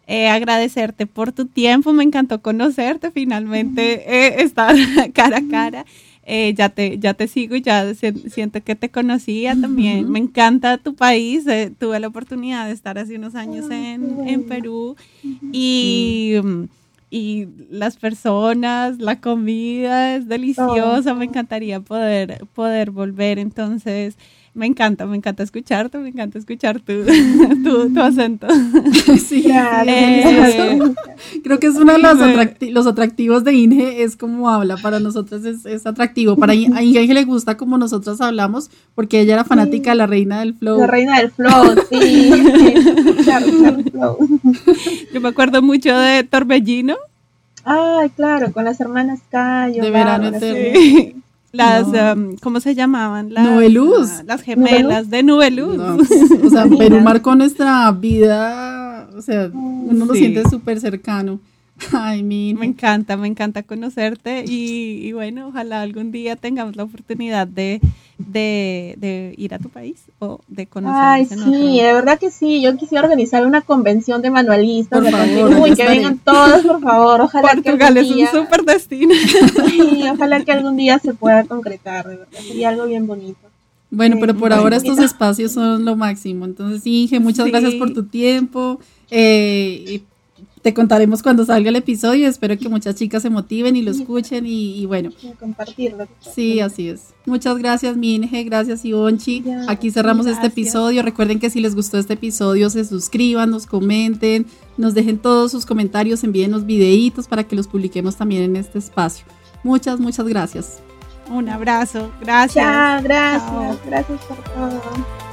Eh, agradecerte por tu tiempo, me encantó conocerte finalmente, eh, estar (laughs) cara a cara. Eh, ya, te, ya te sigo y ya siento que te conocía también. Me encanta tu país. tuve la oportunidad de estar hace unos años en, en Perú y, y, las personas, la comida es deliciosa. Me encantaría poder, poder volver. Entonces, me encanta, me encanta escucharte, me encanta escuchar tu, (laughs) tu, acento. (laughs) Sí, eh, creo que es uno de los, los, atractivos de Inge, es como habla, para nosotros es, es atractivo. Para a Inge le gusta como nosotros hablamos, porque ella era fanática de la reina del flow. La reina del flow, sí. (laughs) Yo me acuerdo mucho de Torbellino. Ay, claro, con las hermanas Cayo. De verano eterno las, um, ¿cómo se llamaban? Las, Nubeluz. Uh, las gemelas de Nubeluz. (laughs) o sea, Perú marcó nuestra vida, o sea, uno lo siente súper cercano. Ay, mi. Me encanta, me encanta conocerte y, bueno, ojalá algún día tengamos la oportunidad de, de, ir a tu país o de conocer. Ay, sí, de verdad que sí. Yo quisiera organizar una convención de manualistas por favor, que vengan todos, por favor. Ojalá Portugal que es un súper destino. (laughs) Sí, ojalá que algún día se pueda concretar, de verdad. Sería algo bien bonito. Bueno, pero por ahora estos espacios son lo máximo. Entonces, Inge, muchas gracias por tu tiempo. Eh, te contaremos cuando salga el episodio. Espero que muchas chicas se motiven y lo escuchen y, bueno. Compartirlo. Sí, así es. Muchas gracias, Minje. Gracias, Ivonchi. Aquí cerramos este episodio. Recuerden que si les gustó este episodio, se suscriban, nos comenten, nos dejen todos sus comentarios, envíenos videitos para que los publiquemos también en este espacio. Muchas, muchas gracias. Un abrazo. Gracias. gracias. Gracias por todo.